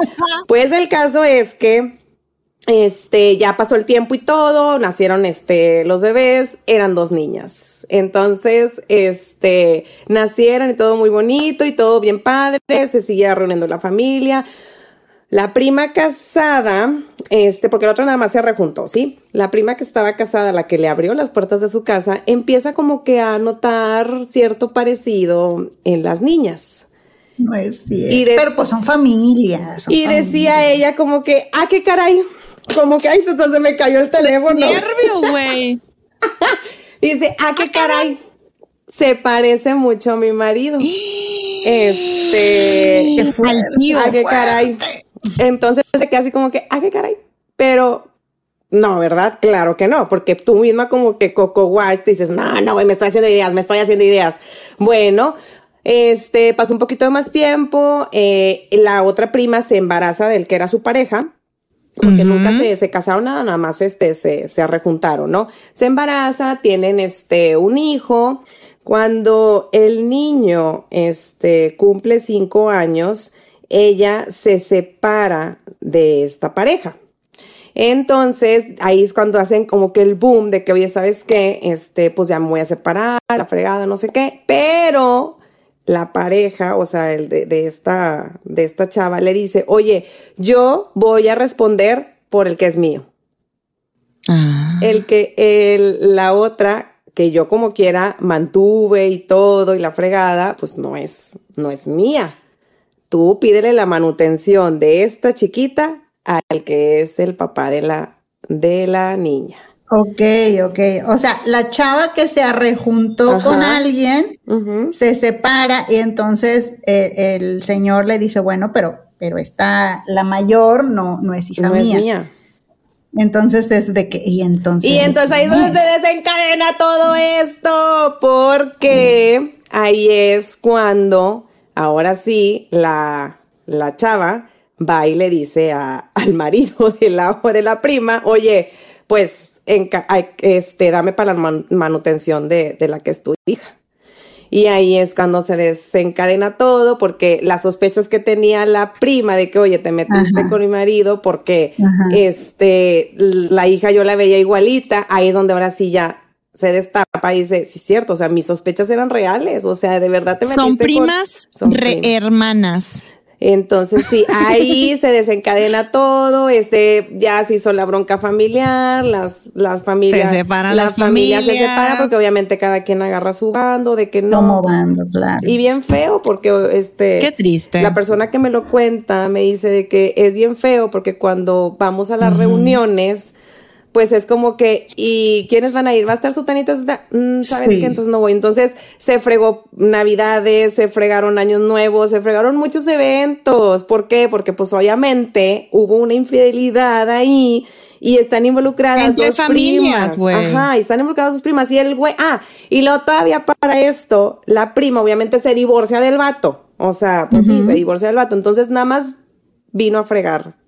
pues el caso es que este, ya pasó el tiempo y todo, nacieron este, los bebés, eran dos niñas. Entonces, este, nacieron y todo muy bonito y todo bien padre, se seguía reuniendo la familia. La prima casada, este, porque la otra nada más se rejuntó, ¿sí? La prima que estaba casada, la que le abrió las puertas de su casa, empieza como que a notar cierto parecido en las niñas. No es cierto. Pero pues son familias. y decía ella como que, ah, qué caray, como que, ay, entonces me cayó el teléfono. Nervio, güey. Dice, ah, qué caray. Se parece mucho a mi marido. este. Qué ah, qué caray. Entonces se queda así como que, ah, qué caray. Pero no, ¿verdad? Claro que no, porque tú misma como que Coco White dices, no, no, güey, me estoy haciendo ideas, me estoy haciendo ideas. Bueno, este, pasó un poquito de más tiempo, eh, la otra prima se embaraza del que era su pareja, porque nunca se, se, casaron nada, nada más este, se, se rejuntaron, ¿no? Se embaraza, tienen este, un hijo. Cuando el niño este, cumple cinco años, ella se separa de esta pareja. Entonces, ahí es cuando hacen como que el boom de que, oye, ¿sabes qué? Este, pues ya me voy a separar, la fregada, no sé qué. Pero la pareja, o sea, el de, esta, de esta chava, le dice, oye, yo voy a responder por el que es mío. Ah. El que el, la otra, que yo como quiera mantuve y todo y la fregada, pues no es, no es mía. Tú pídele la manutención de esta chiquita al que es el papá de la, de la niña. Ok, ok. O sea, la chava que se rejuntó con alguien se separa y entonces eh, el señor le dice, bueno, pero, pero está la mayor no, no es hija no mía. Es mía. Entonces es de que, y entonces. Y entonces ahí es donde se desencadena todo esto, porque ahí es cuando, ahora sí, la, la chava va y le dice a, al marido de la, de la prima, oye, pues este, dame para la manutención de, la que es tu hija. Y ahí es cuando se desencadena todo, porque las sospechas que tenía la prima de que, oye, te metiste con mi marido porque este, la hija yo la veía igualita, ahí es donde ahora sí ya se destapa y dice, sí es cierto, o sea, mis sospechas eran reales, o sea, de verdad te metiste Son primas, son hermanas. Entonces, sí, ahí se desencadena todo, este, ya se hizo la bronca familiar, las, las familias. Se separan las, familias. se separan porque obviamente cada quien agarra su bando, de que no. Como bando, claro. Y bien feo porque, este. Qué triste. La persona que me lo cuenta me dice de que es bien feo porque cuando vamos a las reuniones, pues es como que, ¿y quiénes van a ir? ¿Va a estar Sutanita? Mm, ¿Sabes qué? Entonces no voy. Entonces se fregó Navidades, se fregaron Años Nuevos, se fregaron muchos eventos. ¿Por qué? Porque pues obviamente hubo una infidelidad ahí y están involucradas dos primas. Ajá, y están involucradas dos primas. Y el güey, ah, y luego todavía para esto, la prima obviamente se divorcia del vato. O sea, pues sí, se divorcia del vato. Entonces nada más vino a fregar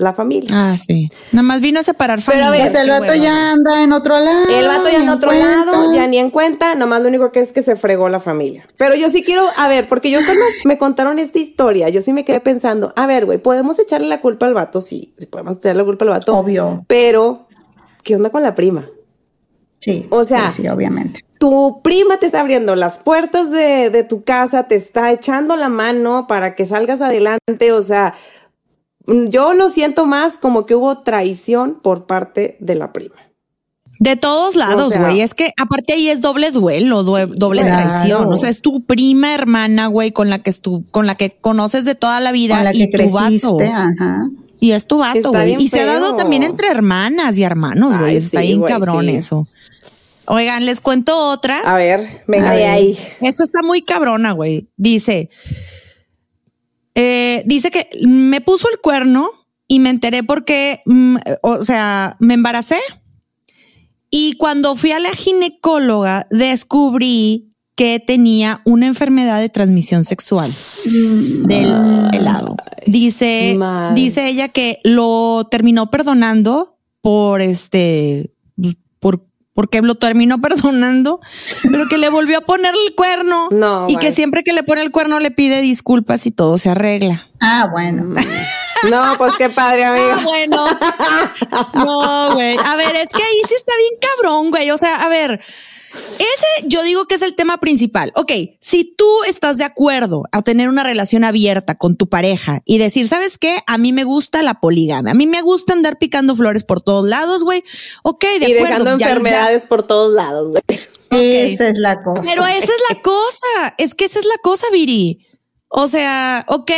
la familia. Ah, sí. Nada más vino a separar familia. Pero el vato ya anda en otro lado. El vato ya en otro lado, ya ni en cuenta, nomás lo único que es que se fregó la familia. Pero yo sí quiero, a ver, porque yo cuando me contaron esta historia, yo sí me quedé pensando, a ver, güey, podemos echarle la culpa al vato, sí, sí podemos echarle la culpa al vato. Obvio. Pero, ¿qué onda con la prima? Sí. O sea, sí, sí, obviamente. tu prima te está abriendo las puertas de, de tu casa, te está echando la mano para que salgas adelante. O sea, yo lo siento más como que hubo traición por parte de la prima. De todos lados, sea- güey. es que aparte ahí es doble duelo, due- doble Claro. traición. O sea, es tu prima hermana, güey, con la que estu con la que conoces de toda la vida Con la y que tu vato. creciste, ajá. Y es tu vato, güey. Y se ha dado también entre hermanas y hermanos, güey. Está sí, bien cabrón sí. eso. Oigan, les cuento otra. A ver, venga de ahí. Esta está muy cabrona, güey. Dice, eh, dice que me puso el cuerno y me enteré porque, mm, o sea, me embaracé. Y cuando fui a la ginecóloga, descubrí que tenía una enfermedad de transmisión sexual del helado. Dice, Madre. dice ella que lo terminó perdonando por este, por, porque lo terminó perdonando, pero que le volvió a poner el cuerno No, y que siempre que le pone el cuerno le pide disculpas y todo se arregla. Ah, bueno. No, pues qué padre, amiga. Ah, bueno. No, güey. A ver, es que ahí sí está bien cabrón, güey. O sea, a ver, ese yo digo que es el tema principal. Ok, si tú estás de acuerdo a tener una relación abierta con tu pareja y decir, ¿sabes qué? A mí me gusta la poligamia. A mí me gusta andar picando flores por todos lados, güey. Ok, de y acuerdo. dejando ya- ya- enfermedades por todos lados, güey. Esa es la cosa. Pero esa es la cosa. Es que esa es la cosa, Viri. O sea, ok,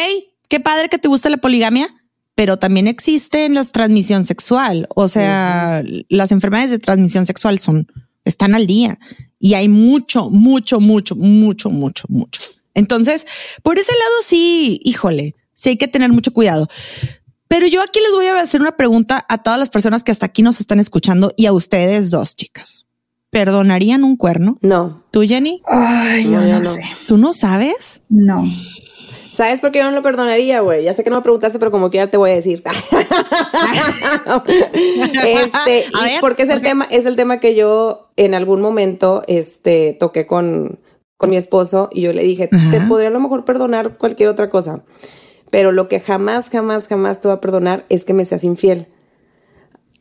qué padre que te gusta la poligamia, pero también existe en la transmisión sexual. O sea, las enfermedades de transmisión sexual son, están al día y hay mucho, mucho, mucho, mucho, mucho, mucho. Entonces, por ese lado sí, híjole, sí hay que tener mucho cuidado. Pero yo aquí les voy a hacer una pregunta a todas las personas que hasta aquí nos están escuchando y a ustedes dos, chicas. ¿Perdonarían un cuerno? No. ¿Tú, Jenny? Ay, yo No, no, yo no. sé. ¿Tú no sabes? No. ¿Sabes por qué yo no lo perdonaría, güey? Ya sé que no me preguntaste, pero como quiera te voy a decir. este, A y ver, porque es el tema, es el tema que yo en algún momento este toqué con, con mi esposo y yo le dije, te podría a lo mejor perdonar cualquier otra cosa. Pero lo que jamás, jamás, jamás te voy a perdonar es que me seas infiel.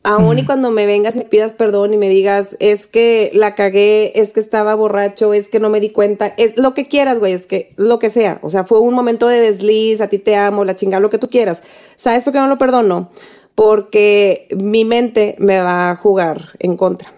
Aún y cuando me vengas y me pidas perdón y me digas, es que la cagué, es que estaba borracho, es que no me di cuenta, es lo que quieras, güey, es que lo que sea. O sea, fue un momento de desliz, a ti te amo, la chingada, lo que tú quieras. ¿Sabes por qué no lo perdono? Porque mi mente me va a jugar en contra.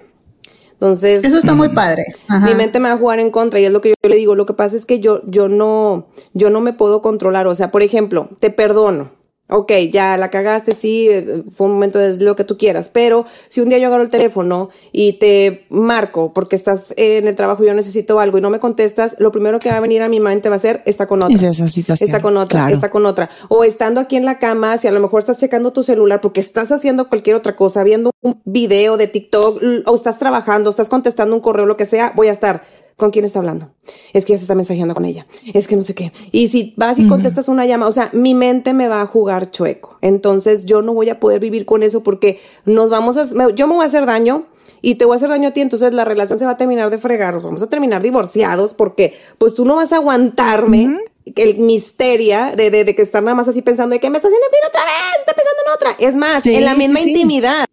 Entonces, Eso está muy padre. Ajá. mi mente me va a jugar en contra y es lo que yo le digo. Lo que pasa es que yo, yo no, yo no me puedo controlar. O sea, por ejemplo, te perdono. Ok, ya la cagaste, sí, eh, fue un momento de lo que tú quieras, pero si un día yo agarro el teléfono y te marco porque estás en el trabajo y yo necesito algo y no me contestas, lo primero que va a venir a mi mente va a ser, está con otra. Es esa situación, Está con otra, claro. está con otra. O estando aquí en la cama, si a lo mejor estás checando tu celular porque estás haciendo cualquier otra cosa, viendo un video de TikTok, o estás trabajando, estás contestando un correo, lo que sea, voy a estar. ¿Con quién está hablando? Es que ya se está mensajeando con ella. Es que no sé qué. Y si vas y contestas una llamada, o sea, mi mente me va a jugar chueco. Entonces yo no voy a poder vivir con eso porque nos vamos a, yo me voy a hacer daño y te voy a hacer daño a ti. Entonces la relación se va a terminar de fregar. Vamos a terminar divorciados porque pues tú no vas a aguantarme el misteria de, de, de que estar nada más así pensando de que me está haciendo infiel otra vez, está pensando en otra. Es más, Sí, en la misma sí. intimidad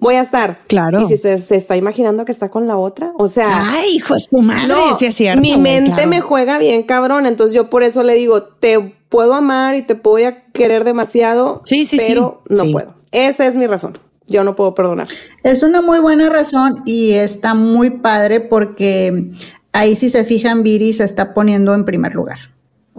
voy a estar. Claro. Y si se, se está imaginando que está con la otra, o sea. Ay, hijo de tu madre, No, sí es cierto. mi mente claro. me juega bien, cabrón. Entonces yo por eso le digo, te puedo amar y te voy a querer demasiado, Sí, sí, sí. pero no Sí. puedo. Esa es mi razón. Yo no puedo perdonar. Es una muy buena razón y está muy padre porque ahí si se fijan, Viri se está poniendo en primer lugar.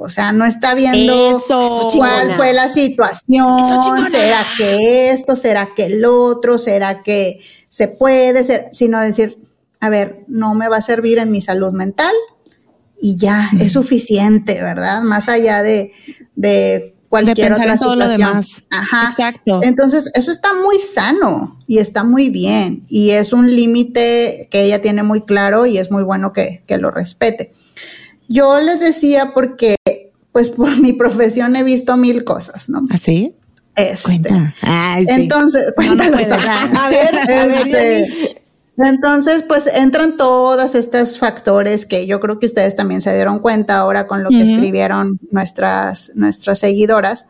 O sea, no está viendo Eso. Cuál chingona. fue la situación, será que esto, será que el otro, será que se puede ser, sino decir, a ver, no me va a servir en mi salud mental y ya, es suficiente, ¿verdad? Más allá de, de cualquier pensar otra en todo lo situación. demás. Ajá. Exacto. Entonces, eso está muy sano y está muy bien y es un límite que ella tiene muy claro y es muy bueno que, que lo respete. Yo les decía porque, pues por mi profesión he visto mil cosas, ¿no? ¿Así? Este, Cuenta. Ay, sí. entonces, No, no cuéntalo. A ver, a ver, Este, entonces, pues entran todos estos factores que yo creo que ustedes también se dieron cuenta ahora con lo que escribieron nuestras, nuestras seguidoras.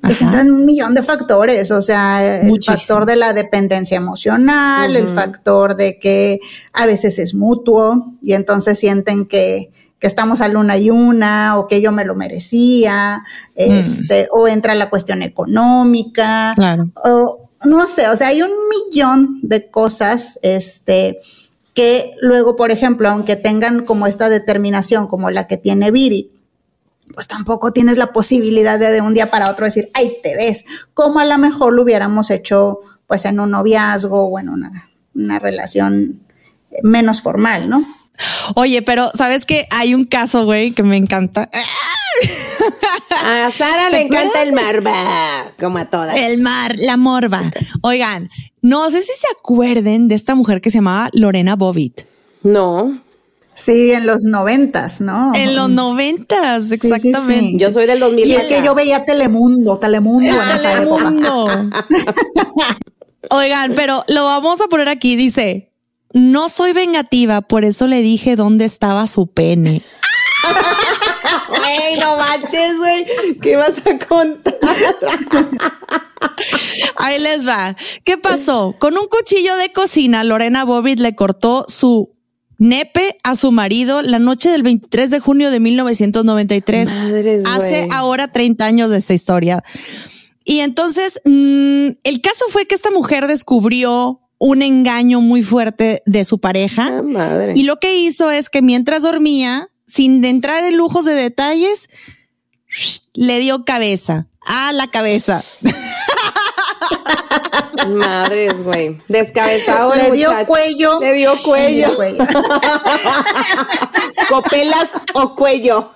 pues Ajá. entran un millón de factores, o sea, el Muchísimo. factor de la dependencia emocional, el factor de que a veces es mutuo y entonces sienten que, que estamos a luna y una o que yo me lo merecía, este, o entra la cuestión económica, Claro. o no sé, o sea, hay un millón de cosas, este, que luego, por ejemplo, aunque tengan como esta determinación como la que tiene Viri, pues tampoco tienes la posibilidad de de un día para otro decir, ay, te ves, como a lo mejor lo hubiéramos hecho pues en un noviazgo o en una, una relación menos formal, ¿no? Oye, pero ¿sabes que Hay un caso, güey, que me encanta. A Sara ¿Se le encanta el marba, como a todas. El mar, la morba. Oigan, no sé si se acuerden de esta mujer que se llamaba Lorena Bobbitt. No, Sí, en los noventas, ¿no? En los noventas, sí, sí. exactamente. yo soy del 2000. Y es que yo veía Telemundo, Telemundo en esa época. Telemundo. Oigan, pero lo vamos a poner aquí. Dice, no soy vengativa, por eso le dije dónde estaba su pene. Güey, no manches, güey. ¿Qué vas a contar? Ahí les va. ¿Qué pasó? Con un cuchillo de cocina, Lorena Bobbitt le cortó su nepe a su marido la noche del 23 de junio de 1993. Madres, Hace ahora 30 años de esta historia. Y entonces, mm, el caso fue que esta mujer descubrió un engaño muy fuerte de su pareja. Ah, madre. Y lo que hizo es que mientras dormía, sin entrar en lujos de detalles, le dio cabeza a la cabeza. Madres, güey. Descabezado. Le dio muchacho. cuello. Le dio Le cuello. dio cuello. Copelas o cuello.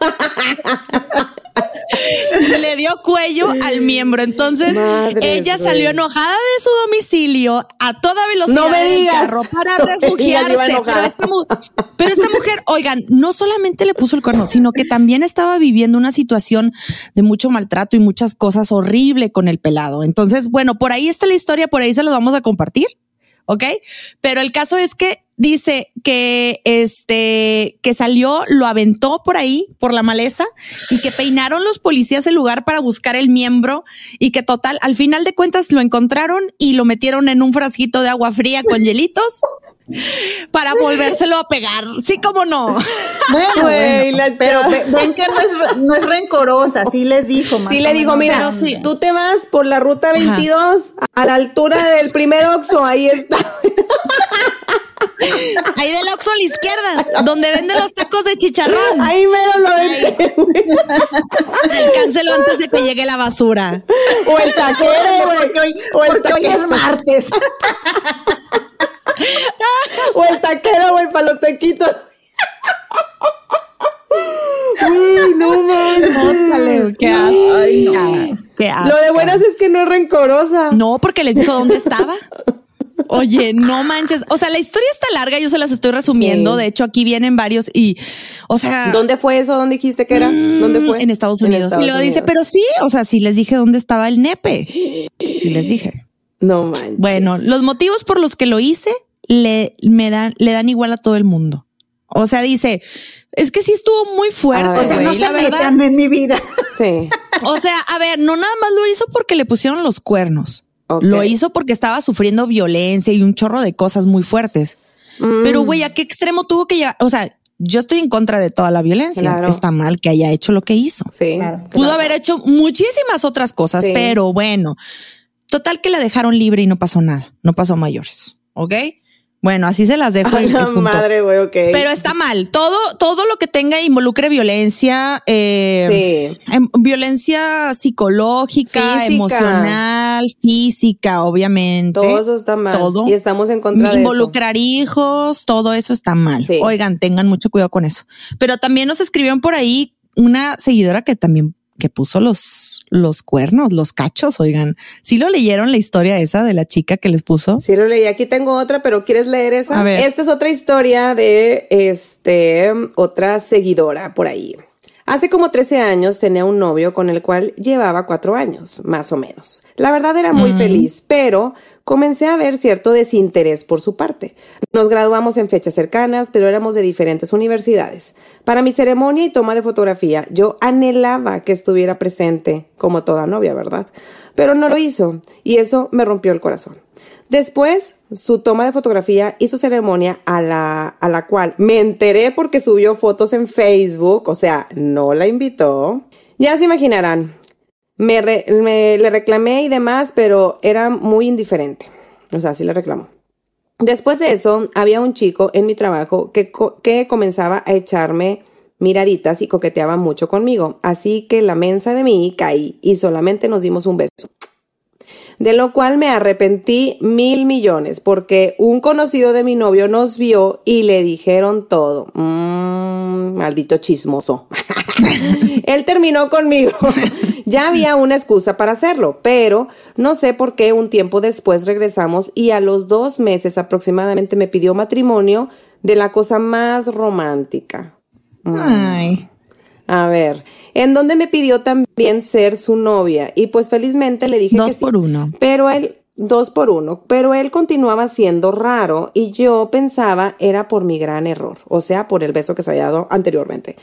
le dio cuello al miembro. Entonces ella güey. salió enojada de su domicilio a toda velocidad No me del carro para No refugiarse. pero, esta pero esta mujer, oigan, no solamente le puso el cuerno, sino que también estaba viviendo una situación de mucho maltrato y muchas cosas horrible con el pelado. Entonces, bueno, por ahí está la historia, por ahí se los vamos a compartir. ¿ok? Pero el caso es que dice que este que salió, lo aventó por ahí, por la maleza, y que peinaron los policías el lugar para buscar el miembro, y que total, al final de cuentas lo encontraron y lo metieron en un frasquito de agua fría con hielitos para volvérselo a pegar. Sí, como no. Bueno, Güey, bueno, la pero ven que no es, no es rencorosa, sí les dijo. más Sí le digo, mira, Pero sí. tú te vas por la ruta 22 a la altura del primer Oxxo, ahí está. Ahí del Oxxo a la izquierda, donde venden los tacos de chicharrón. Ahí me lo güey. Alcáncelo antes de que llegue la basura. O el taquero, güey. O el taquero. es martes. O el taquero, güey, para los taquitos. Uy, no mames. Qué asco. Qué asco. Lo de buenas es que no es rencorosa. No, porque les dijo dónde estaba. Oye, no manches. O sea, la historia está larga, yo se las estoy resumiendo. Sí. De hecho, aquí vienen varios y, o sea, ¿Dónde fue eso? ¿Dónde dijiste que era? ¿Dónde fue? Mm, en Estados En Unidos. Estados y luego dice, pero sí, o sea, sí les dije dónde estaba el nepe. Sí les dije. No manches. Bueno, los motivos por los que lo hice le, me dan, le dan igual a todo el mundo. O sea, dice, es que sí estuvo muy fuerte. O sea, no se metan en mi vida. Sí. O sea, a ver, no nada más lo hizo porque le pusieron los cuernos. Lo hizo porque estaba sufriendo violencia y un chorro de cosas muy fuertes. Mm. Pero, güey, ¿a qué extremo tuvo que llegar? O sea, yo estoy en contra de toda la violencia. Claro. Está mal que haya hecho lo que hizo. Sí. Pudo haber hecho muchísimas otras cosas, Sí. pero bueno, total que la dejaron libre y no pasó nada. No pasó a mayores. ¿Ok? Bueno, así se las dejo. A la madre, güey, ok. Pero está mal. Todo, todo lo que tenga involucre violencia, eh, Sí. em- violencia psicológica, Física. emocional, física, obviamente. Todo eso está mal. Todo. Y estamos en contra de eso. Involucrar hijos, todo eso está mal. Sí. Oigan, tengan mucho cuidado con eso. Pero también nos escribieron por ahí una seguidora que también que puso los, los cuernos, los cachos, oigan. ¿Sí lo leyeron la historia esa de la chica que les puso? Sí lo leí. Aquí tengo otra, pero ¿quieres leer esa? A ver. Esta es otra historia de este otra seguidora por ahí. Hace como 13 años tenía un novio con el cual llevaba cuatro años, más o menos. La verdad era muy feliz, pero comencé a ver cierto desinterés por su parte. Nos graduamos en fechas cercanas, pero éramos de diferentes universidades. Para mi ceremonia y toma de fotografía, yo anhelaba que estuviera presente, como toda novia, ¿verdad? Pero no lo hizo, y eso me rompió el corazón. Después, su toma de fotografía y su ceremonia a la, a la cual me enteré porque subió fotos en Facebook, o sea, no la invitó. Ya se imaginarán, me, me, le reclamé y demás, pero era muy indiferente. O sea, sí le reclamó. Después de eso, había un chico en mi trabajo que, que comenzaba a echarme miraditas y coqueteaba mucho conmigo. Así que la mensa de mí caí y solamente nos dimos un beso. De lo cual me arrepentí mil millones porque un conocido de mi novio nos vio y le dijeron todo. Mmm, maldito chismoso. Él terminó conmigo. ya había una excusa para hacerlo, pero no sé por qué un tiempo después regresamos y a los dos meses aproximadamente me pidió matrimonio de la cosa más romántica. Mm. Ay. A ver, en donde me pidió también ser su novia y pues felizmente le dije dos que por uno. Pero él dos por uno, pero él continuaba siendo raro y yo pensaba era por mi gran error, o sea, por el beso que se había dado anteriormente.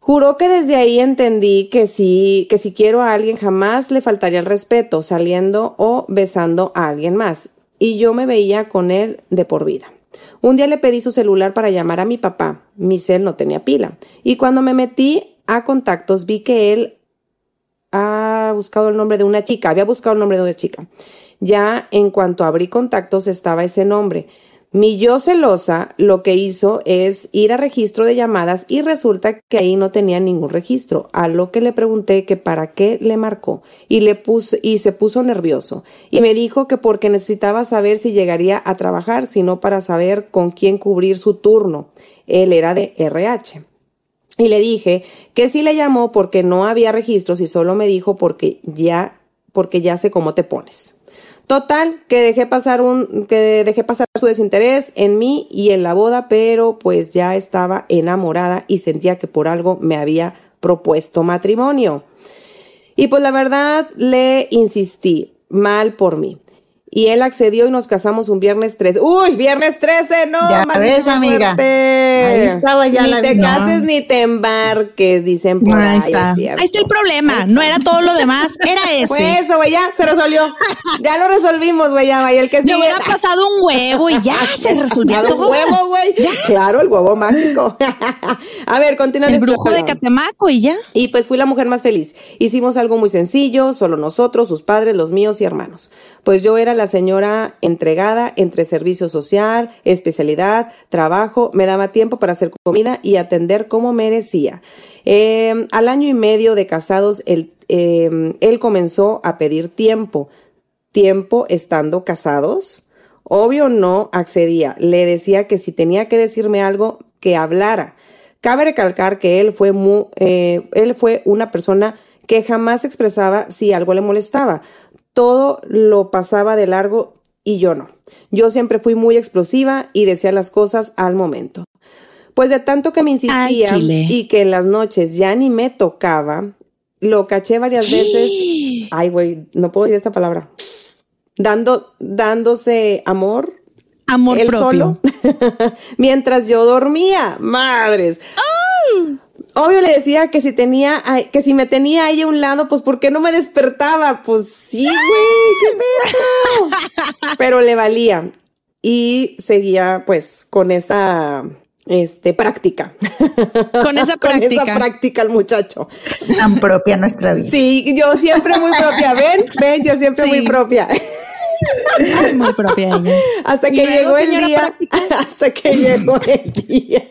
Juró que desde ahí entendí que si, que si quiero a alguien jamás le faltaría el respeto saliendo o besando a alguien más. Y yo me veía con él de por vida. Un día le pedí su celular para llamar a mi papá. Mi cel no tenía pila. Y cuando me metí a contactos vi que él ha buscado el nombre de una chica, había buscado el nombre de una chica. Ya en cuanto abrí contactos estaba ese nombre. Mi yo celosa lo que hizo es ir a registro de llamadas y resulta que ahí no tenía ningún registro, a lo que le pregunté que para qué le marcó y le puse y se puso nervioso y me dijo que porque necesitaba saber si llegaría a trabajar, sino para saber con quién cubrir su turno. Él era de RH. Y le dije que sí le llamó porque no había registros y solo me dijo porque ya porque ya sé cómo te pones. Total, que dejé pasar un, que dejé pasar su desinterés en mí y en la boda, pero pues ya estaba enamorada y sentía que por algo me había propuesto matrimonio. Y pues la verdad le insistí, mal por mí. Y él accedió y nos casamos un viernes 13. ¡Uy, viernes 13! ¡No! Ya ves, amiga. Ahí estaba ya ni la te no. cases ni te embarques, dicen por Ahí ahí. está. es. Ahí está el problema. No era todo lo demás, era ese. Fue eso, güey, ya se resolvió. ya lo resolvimos, güey, ya, el que Me sigue. hubiera pasado un huevo y ya se resolvió un huevo, güey. Claro, el huevo mágico. A ver, continúa El brujo de. Catemaco y ya. Y pues fui la mujer más feliz. Hicimos algo muy sencillo, solo nosotros, sus padres, los míos y hermanos. Pues yo era la señora entregada entre servicio social, especialidad, trabajo, me daba tiempo para hacer comida y atender como merecía. Eh, al año y medio de casados, él, eh, él comenzó a pedir tiempo. Tiempo estando casados. Obvio no accedía. Le decía que si tenía que decirme algo, que hablara. Cabe recalcar que él fue, eh, él fue una persona que jamás expresaba si algo le molestaba. Todo lo pasaba de largo y yo no. Yo siempre fui muy explosiva y decía las cosas al momento. Pues de tanto que me insistía Ay, y que en las noches ya ni me tocaba, lo caché varias veces. Ay, güey, no puedo decir esta palabra. Dando, dándose amor Amor él propio. solo mientras yo dormía. Madres. Obvio le decía que si tenía, a- que si me tenía ahí a un lado, pues ¿por qué no me despertaba? Pues sí, güey, qué. Pero le valía y seguía pues con esa este práctica. Con esa con práctica. esa práctica el muchacho. Tan propia nuestra vida. Sí, yo siempre muy propia, ven, ven, yo siempre Sí. muy propia. Muy propia ella. Hasta que llegó el día, práctica. hasta que llegó el día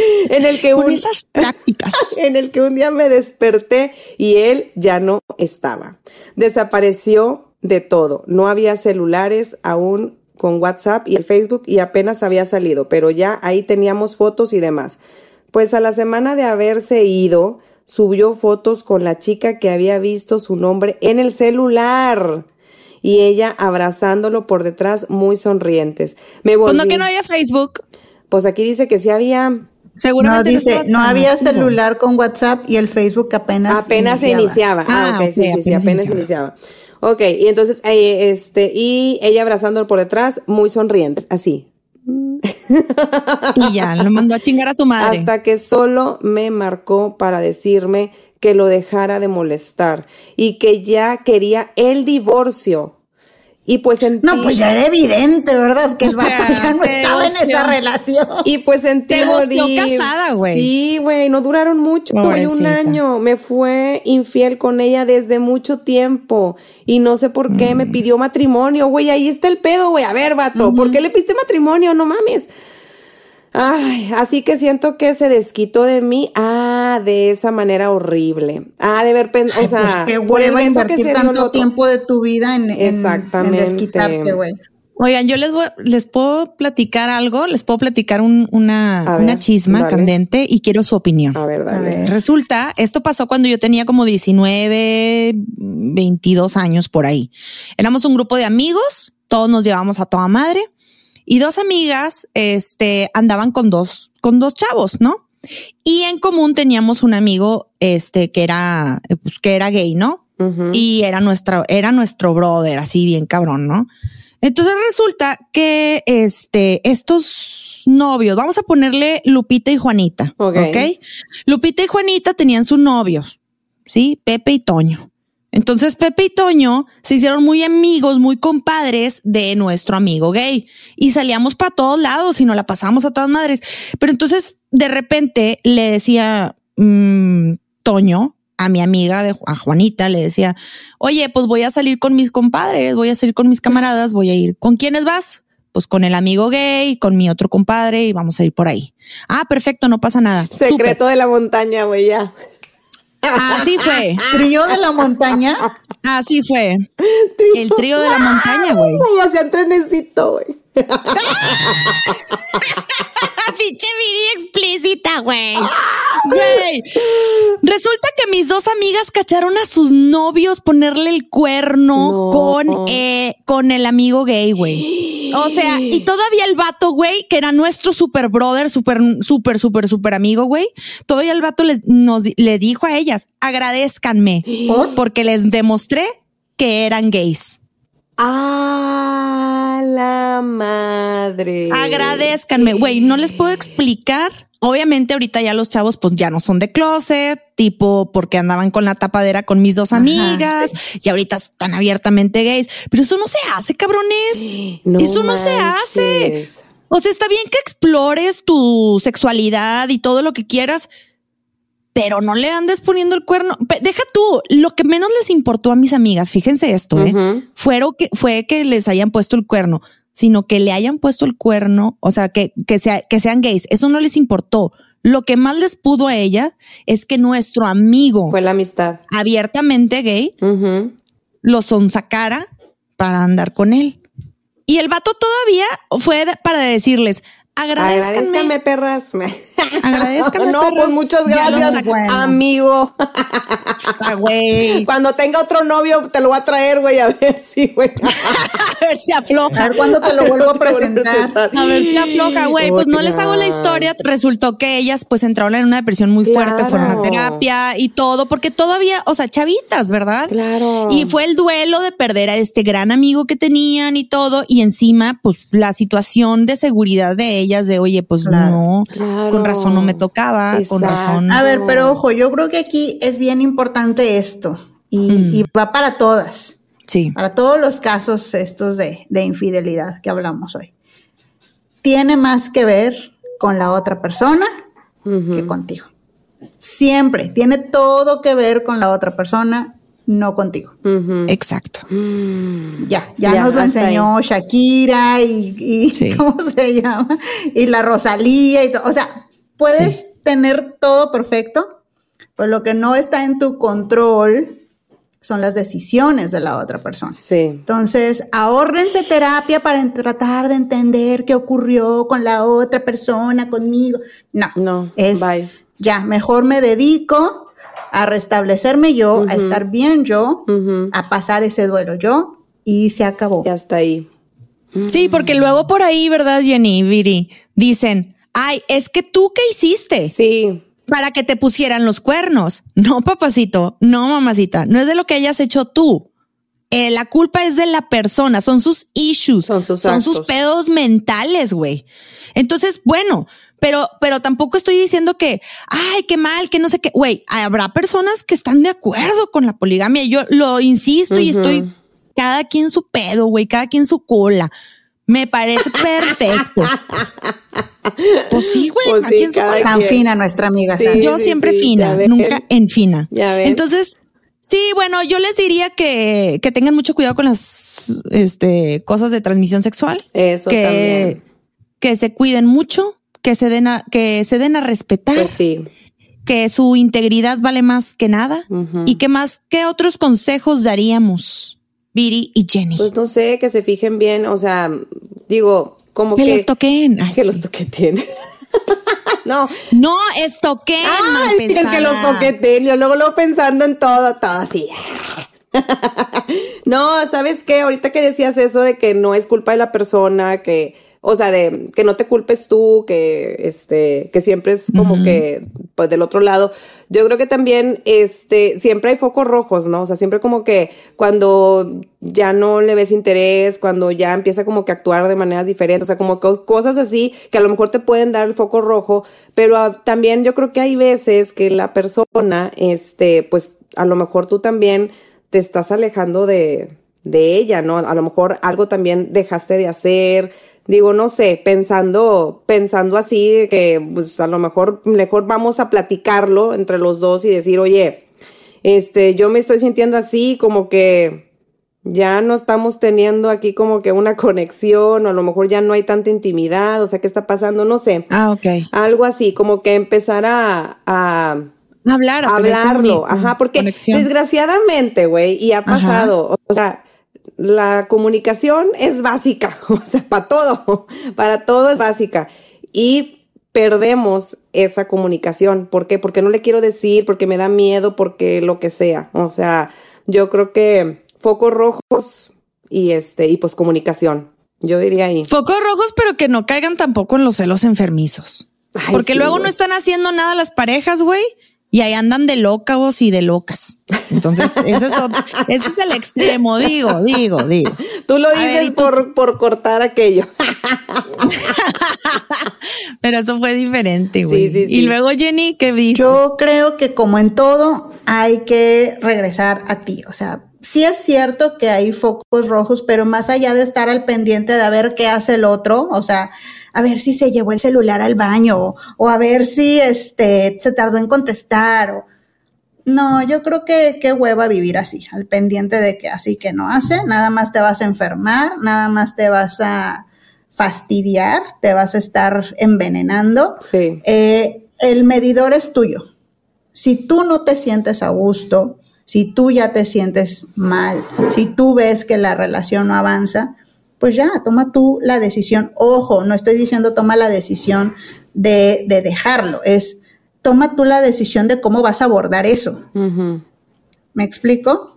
en el que Con un, esas prácticas. en el que un día me desperté y él ya no estaba. Desapareció de todo. No había celulares aún con WhatsApp y el Facebook y apenas había salido, pero ya ahí teníamos fotos y demás. Pues a la semana de haberse ido, subió fotos con la chica que había visto su nombre en el celular. Y ella abrazándolo por detrás, muy sonrientes. Me volví. Pues que no había Facebook. Pues aquí dice que sí había. Seguramente no, dice, no había celular con WhatsApp y el Facebook apenas Apenas se iniciaba. Ah, Ah, ok, sí, ok, sí, sí, apenas apenas iniciaba. Ok, y entonces, eh, este, y ella abrazándolo por detrás, muy sonrientes, así. Y ya, lo mandó a chingar a su madre. Hasta que solo me marcó para decirme que lo dejara de molestar y que ya quería el divorcio. Y pues No, pues ya era evidente, ¿verdad? Que el vato sea, ya no estaba en esa relación. y pues sentí Te casada, güey. Sí, güey, no duraron mucho, un año. Me fue infiel con ella desde mucho tiempo y no sé por qué Mm. me pidió matrimonio, güey, ahí está el pedo, güey. A ver, vato, ¿por qué le piste matrimonio? No mames. Ay, así que siento que se desquitó de mí, ah, de esa manera horrible. Ah, de ver, o sea, pues qué por el que se tanto tiempo de tu vida en, en- Exactamente. en desquitarte, güey. Oigan, yo les voy, les puedo platicar algo, les puedo platicar un- una, A ver, una chisma dale. candente y quiero su opinión. A ver, dale. Resulta, esto pasó cuando yo tenía como 19, 22 años por ahí. Éramos un grupo de amigos, todos nos llevábamos a toda madre y dos amigas, este, andaban con dos, con dos chavos, ¿no? Y en común teníamos un amigo, este, que era, eh, pues, que era gay, ¿no? Y era nuestra, era nuestro brother, así bien cabrón, ¿no? Entonces resulta que este, estos novios, vamos a ponerle Lupita y Juanita. Ok. ok. Lupita y Juanita tenían sus novios, sí, Pepe y Toño. Entonces Pepe y Toño se hicieron muy amigos, muy compadres de nuestro amigo gay y salíamos para todos lados y nos la pasamos a todas madres. Pero entonces de repente le decía mm, Toño a mi amiga de a Juanita, le decía, oye, pues voy a salir con mis compadres, voy a salir con mis camaradas, voy a ir. ¿Con quiénes vas? Pues con el amigo gay, con mi otro compadre y vamos a ir por ahí. Ah, perfecto, no pasa nada. Secreto de la montaña, güey, ya. Así fue. Trío de la montaña. Así fue. El trío de la montaña, güey. Güey, hacían trenecito, güey. Pinche explícita, güey. Güey. Resulta que mis dos amigas cacharon a sus novios ponerle el cuerno No. con, eh, con el amigo gay, güey. O sea, y todavía el vato, güey, que era nuestro super brother, super, super, super, super amigo, güey. Todavía el vato les, nos, le dijo a ellas, agradezcanme ¿Por? porque les demostré que eran gays. A la madre. Agradezcanme, güey, no les puedo explicar. Obviamente ahorita ya los chavos pues ya no son de closet, tipo porque andaban con la tapadera con mis dos amigas y ahorita están abiertamente gays, pero eso no se hace, cabrones. No eso no se hace. O sea, está bien que explores tu sexualidad y todo lo que quieras, pero no le andes poniendo el cuerno. Deja tú, lo que menos les importó a mis amigas, fíjense esto, ¿eh? Fueron que, fue que les hayan puesto el cuerno, sino que le hayan puesto el cuerno, o sea, que, que, sea, que sean gays. Eso no les importó. Lo que más les pudo a ella es que nuestro amigo Fue la amistad. abiertamente gay Ujú. lo sonsacara para andar con él. Y el vato todavía fue para decirles, agradezcanme. Agradezcanme, perras. Agradezcanme, No, pues muchas gracias, bueno. amigo. Ah, güey. Cuando tenga otro novio, te lo voy a traer, güey, a ver si, güey. A ver si A afloja. ver cuándo te lo vuelvo a presentar. A ver si afloja, güey. Pues no les hago la historia. Resultó que ellas pues entraron en una depresión muy fuerte, Claro. fueron a terapia y todo, porque todavía, o sea, chavitas, ¿verdad? Claro. Y fue el duelo de perder a este gran amigo que tenían y todo. Y encima, pues la situación de seguridad de ellas, de oye, pues Claro. no, Claro. con razón no me tocaba, con razón. A ver, pero ojo, yo creo que aquí es bien importante esto y, y va para todas, Sí. para todos los casos estos de, de infidelidad que hablamos hoy. Tiene más que ver con la otra persona que contigo. Siempre tiene todo que ver con la otra persona, no contigo. Exacto. Ya, ya, Ya, nos lo enseñó Shakira y, y Sí. ¿cómo se llama? Y la Rosalía y todo. O sea, puedes tener todo perfecto, pero lo que no está en tu control son las decisiones de la otra persona. Sí. Entonces, ahórrense terapia para tratar de entender qué ocurrió con la otra persona, conmigo. No, No, es bye. ya, mejor me dedico a restablecerme yo, a estar bien yo, a pasar ese duelo yo y se acabó. Y hasta ahí. Sí, porque luego por ahí, ¿verdad, Jenny, Viri? Dicen, ay, es que tú qué hiciste Sí, para que te pusieran los cuernos. No, papacito, no, mamacita, no es de lo que hayas hecho tú. Eh, la culpa es de la persona, son sus issues, Son sus son sus pedos mentales, güey. Entonces, bueno, pero, pero tampoco estoy diciendo que, ay, qué mal, que no sé qué, güey, habrá personas que están de acuerdo con la poligamia. Yo lo insisto y estoy cada quien su pedo, güey, cada quien su cola. Me parece perfecto. Pues sí, güey, Pues sí, cola. Tan fina nuestra amiga. Sí. Yo siempre sí, fina, nunca en fina. Entonces, sí, bueno, yo les diría que, que tengan mucho cuidado con las este, cosas de transmisión sexual. Eso que, también. que se cuiden mucho, que se den a, que se den a respetar, pues sí. que su integridad vale más que nada. Y que más, ¿qué otros consejos daríamos, Viri y Jenny? Pues no sé, que se fijen bien, o sea, digo, como que que... los toquen. Ay, que sí. los toqueten. no. No, es toquen. Es que los toqueten. Yo luego, luego pensando en todo, todo así. no, ¿sabes qué? Ahorita que decías eso de que no es culpa de la persona, que, o sea, de que no te culpes tú, que este, que siempre es como que, pues del otro lado. Yo creo que también, este, siempre hay focos rojos, ¿no? O sea, siempre como que cuando ya no le ves interés, cuando ya empieza como que a actuar de maneras diferentes, o sea, como co- cosas así que a lo mejor te pueden dar el foco rojo, pero también yo creo que hay veces que la persona, este, pues a lo mejor tú también te estás alejando de, de ella, ¿no? A lo mejor algo también dejaste de hacer, digo, no sé, pensando, pensando así, de que pues a lo mejor, mejor vamos a platicarlo entre los dos y decir, oye, este, yo me estoy sintiendo así, como que ya no estamos teniendo aquí como que una conexión, o a lo mejor ya no hay tanta intimidad, o sea, ¿qué está pasando? No sé. Ah, ok. Algo así, como que empezar a, a Hablar, a hablarlo, ajá, porque conexión. desgraciadamente, güey, y ha Ajá. pasado, o sea, la comunicación es básica, o sea, para todo, para todo es básica. Y perdemos esa comunicación. ¿Por qué? Porque no le quiero decir, porque me da miedo, porque lo que sea. O sea, yo creo que focos rojos y este, y pues comunicación. Yo diría ahí. Focos rojos, pero que no caigan tampoco en los celos enfermizos. Ay, Porque sí, luego no están haciendo nada las parejas, güey. Y ahí andan de locos y de locas. Entonces, ese es, otro- ese es el extremo, digo, digo, digo. Tú lo ver, dices ¿y tú? por, por cortar aquello. Pero eso fue diferente, güey. Sí, sí, sí. Y luego, Jenny, ¿qué dices? Yo creo que como en todo hay que regresar a ti. O sea, sí es cierto que hay focos rojos, pero más allá de estar al pendiente de a ver qué hace el otro, o sea, a ver si se llevó el celular al baño o, o a ver si este se tardó en contestar. o- no, yo creo que qué hueva vivir así, al pendiente de que así que no hace, nada más te vas a enfermar, nada más te vas a fastidiar, te vas a estar envenenando. Sí. Eh, el medidor es tuyo. Si tú no te sientes a gusto, si tú ya te sientes mal, si tú ves que la relación no avanza, pues ya, toma tú la decisión. Ojo, no estoy diciendo toma la decisión de, de dejarlo, es toma tú la decisión de cómo vas a abordar eso. ¿Me explico?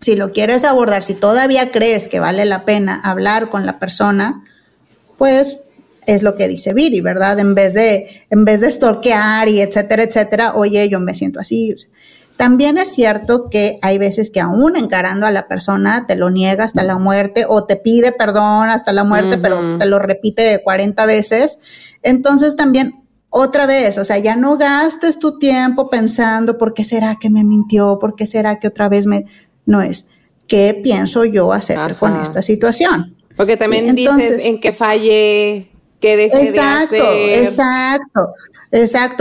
Si lo quieres abordar, si todavía crees que vale la pena hablar con la persona, pues es lo que dice Viri, ¿verdad? En vez de, en vez de stalkear y etcétera, etcétera, oye, yo me siento así. También es cierto que hay veces que aún encarando a la persona te lo niega hasta la muerte o te pide perdón hasta la muerte, pero te lo repite 40 veces. Entonces también otra vez, o sea, ya no gastes tu tiempo pensando por qué será que me mintió, por qué será que otra vez me... No es, ¿qué pienso yo hacer Ajá. con esta situación? Porque también Sí, dices en que falle, que deje Exacto, de hacer. exacto, exacto.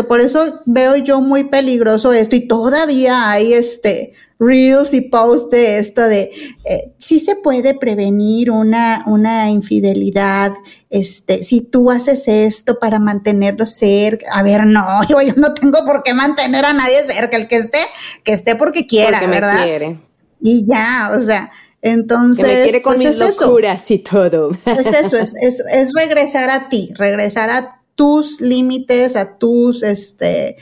Por eso veo yo muy peligroso esto y todavía hay este reels y posts de esto de eh, si se puede prevenir una, una infidelidad, este, si tú haces esto para mantenerlo cerca, a ver, no, yo, yo no tengo por qué mantener a nadie cerca, el que esté, que esté porque quiera, porque me ¿verdad? quiere. Y ya, o sea, entonces. Que me quiere con pues mis es eso. locuras y todo. Es eso, es, es, es regresar a ti, regresar a tus límites, a tus, este,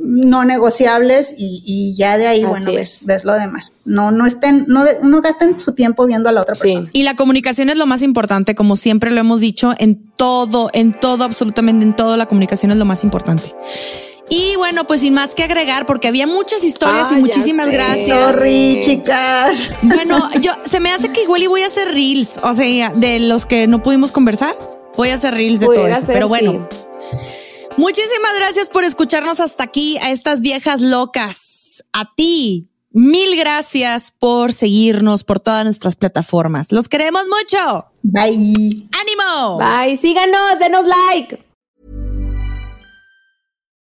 no negociables y, y ya de ahí, Así bueno, ves, es. ves lo demás. No, no estén, no, de- no gasten su tiempo viendo a la otra Sí. persona. Y la comunicación es lo más importante, como siempre lo hemos dicho, en todo, en todo, absolutamente en todo, la comunicación es lo más importante. Y bueno, pues sin más que agregar, porque había muchas historias Ah, y ya muchísimas gracias. Sorry, chicas. Bueno, yo se me hace que igual y voy a hacer reels, o sea, de los que no pudimos conversar, voy a hacer reels de todo Pudiera eso. ser, Pero bueno, sí. muchísimas gracias por escucharnos hasta aquí a estas viejas locas. A ti, mil gracias por seguirnos por todas nuestras plataformas. Los queremos mucho. Bye. ¡Ánimo! Bye, síganos, denos like.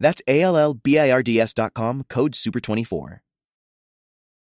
That's A L L B I R D S dot com, code SUPER24.